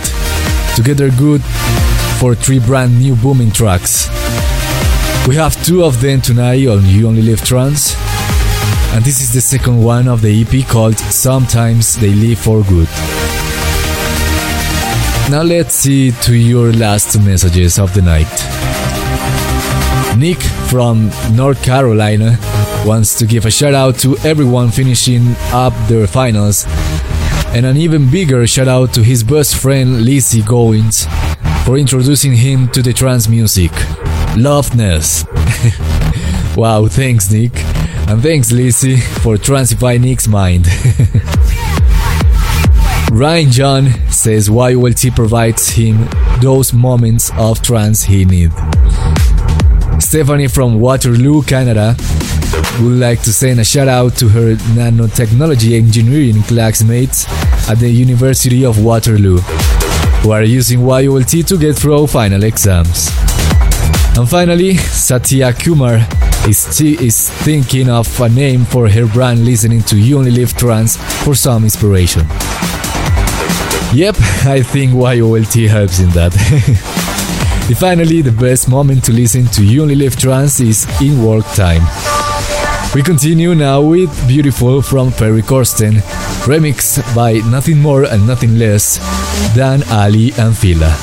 Together good for three brand new booming tracks. We have two of them tonight on You Only Live Trance, and this is the second one of the EP called Sometimes They Live for Good. Now let's see to your last messages of the night. Nick from North Carolina wants to give a shout out to everyone finishing up their finals and an even bigger shout out to his best friend Lizzie Goins for introducing him to the trance music. Loveness. wow, thanks Nick. And thanks Lizzie for transifying Nick's mind. Ryan John says YOLT provides him those moments of trance he needs. Stephanie from Waterloo, Canada, would like to send a shout out to her nanotechnology engineering classmates at the University of Waterloo, who are using YOLT to get through final exams. And finally, Satya Kumar is, is thinking of a name for her brand listening to You Only Live Trance for some inspiration. Yep, I think YOLT helps in that. finally, the best moment to listen to You Only Live Trance is in work time. We continue now with Beautiful from Ferry Corsten, remixed by nothing more and nothing less than Aly and Fila.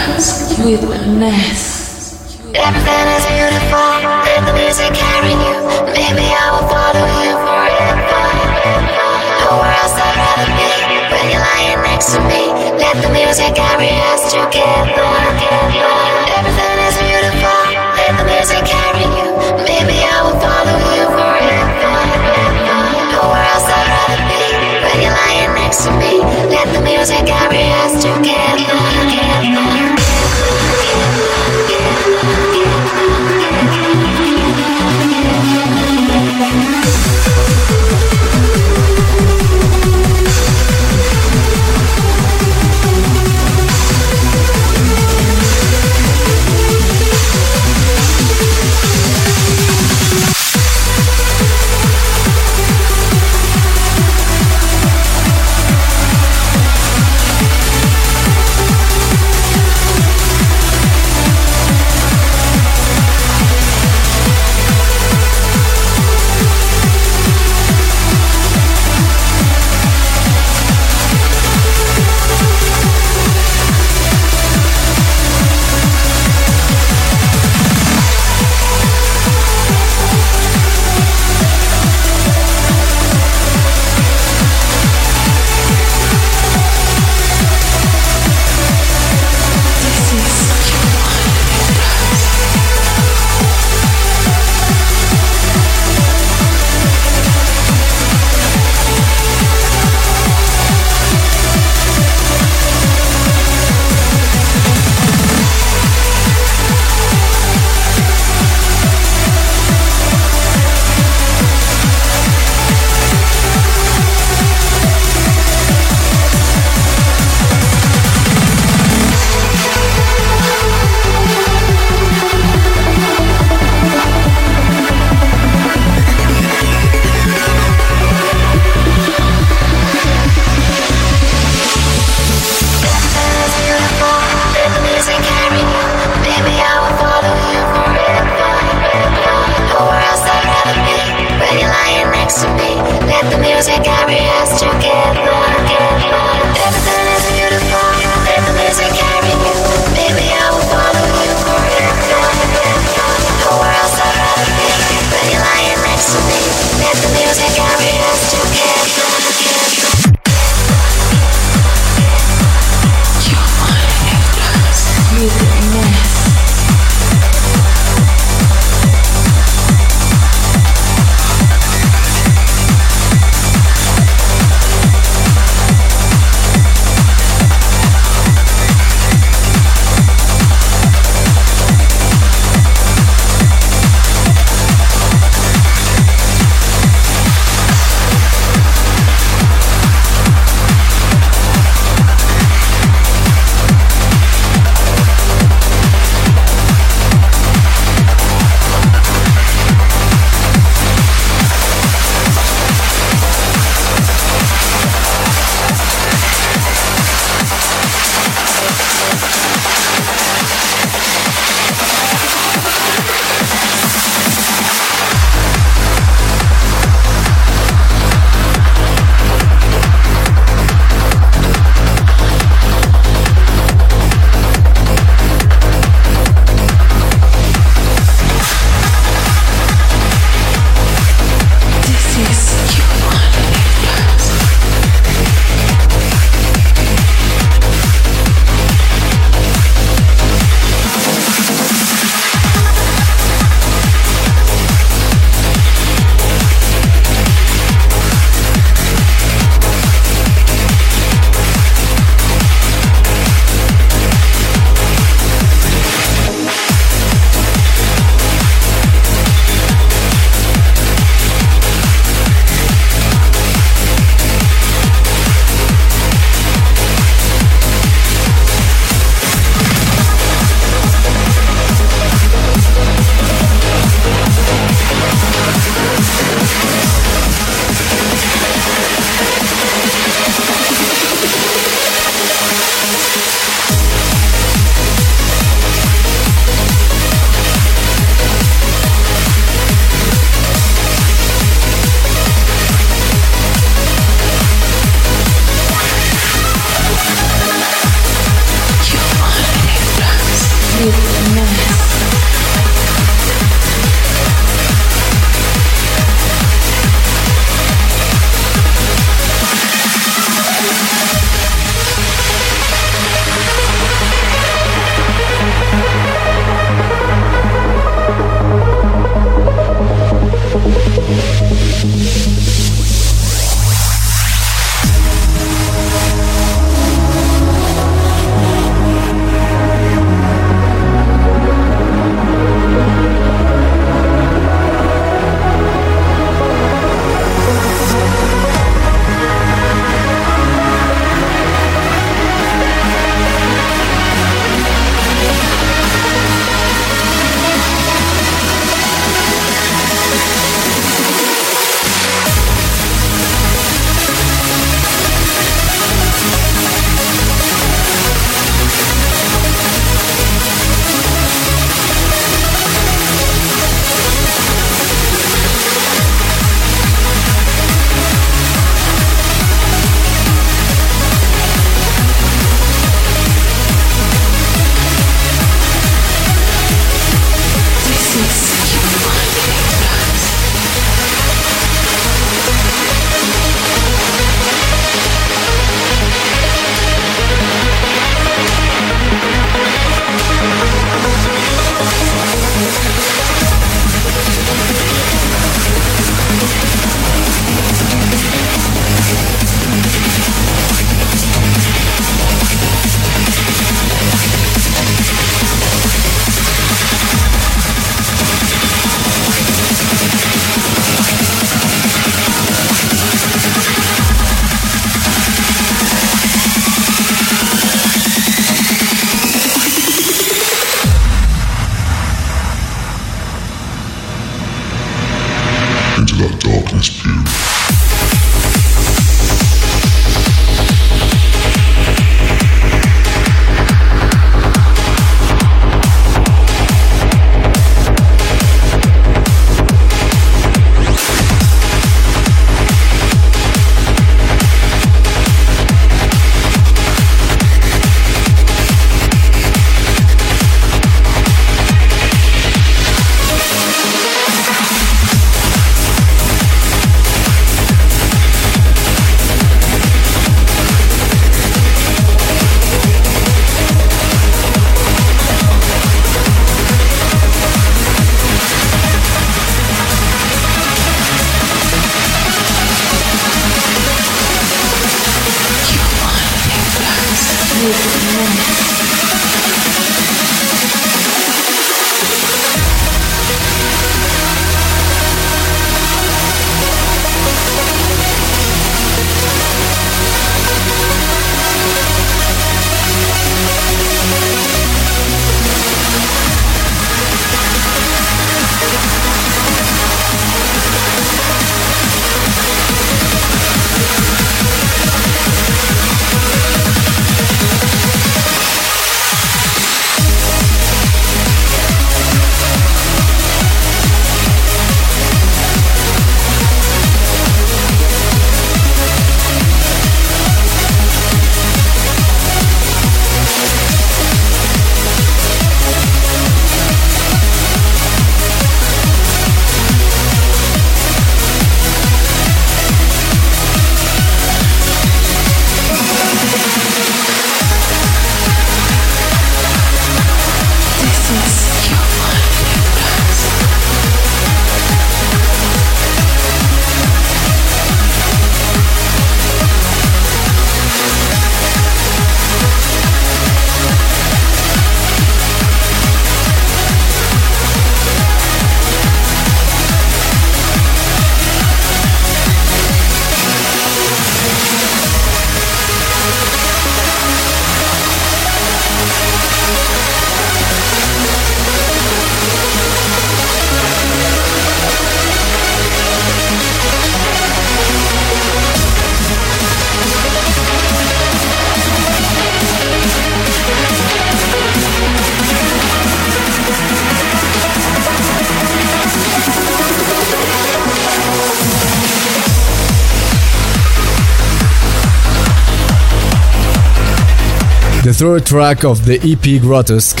Third track of the EP Grotesque,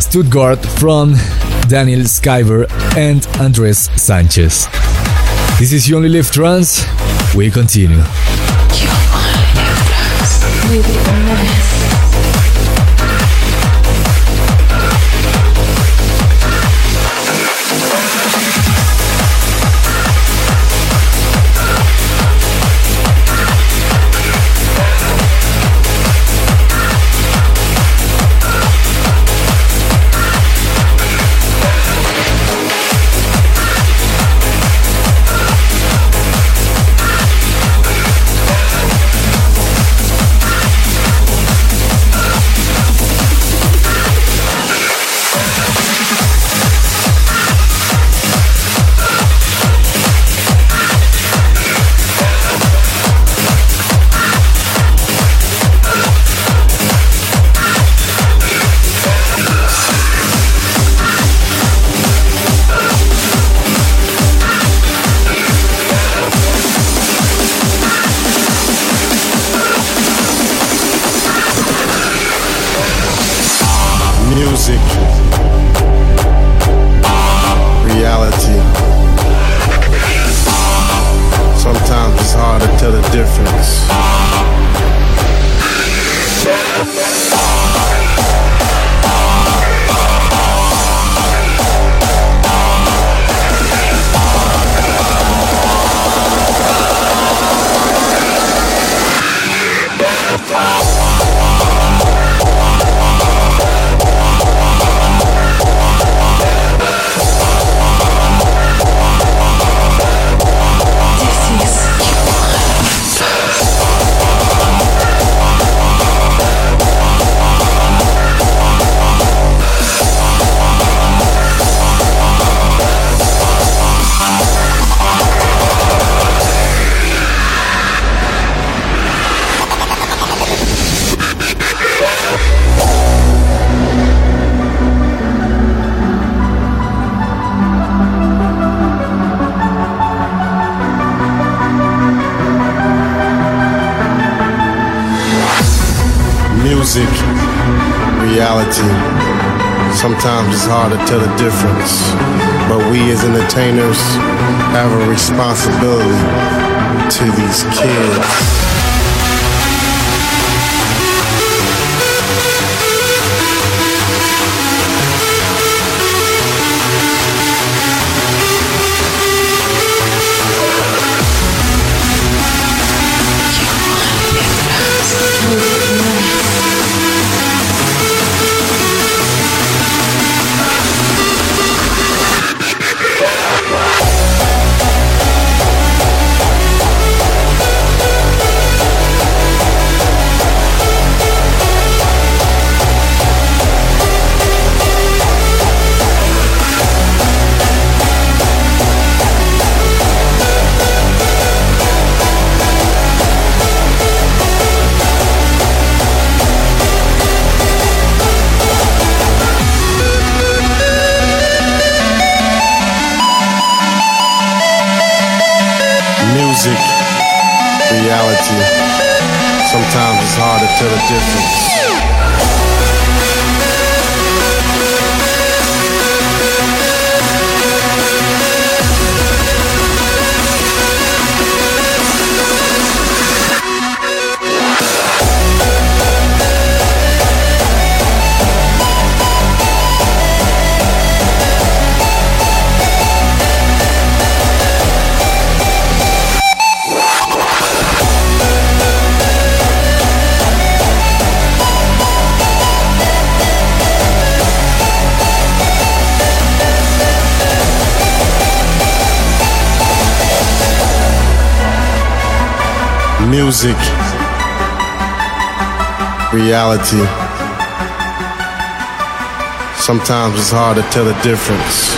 Stuttgart from Daniel Skyver and Andres Sanchez. This is Only Live Trance. We continue. This hard to tell the difference. But we as entertainers have a responsibility to these kids. Reality. Sometimes it's hard to tell the difference.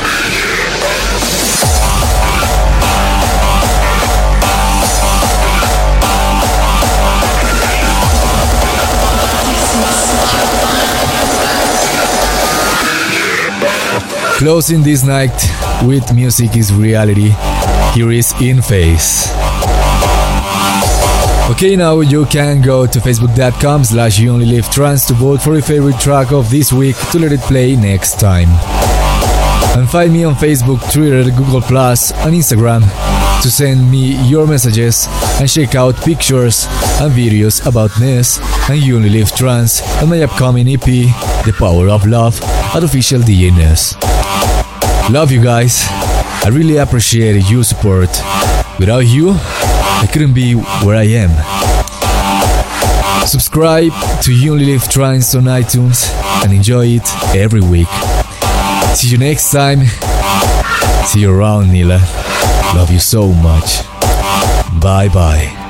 Closing this night with Music is Reality, here is In Face. Okay, now you can go to facebook.com slash you only live trance to vote for your favorite track of this week to let it play next time. And find me on Facebook, Twitter, Google Plus, and Instagram to send me your messages and check out pictures and videos about Ness and You Only Live Trance and my upcoming EP, The Power of Love, at official. Love you guys. I really appreciate your support. Without you, I couldn't be where I am. Subscribe to You Only Live Trance on iTunes and enjoy it every week. See you next time. See you around, Nila. Love you so much. Bye bye.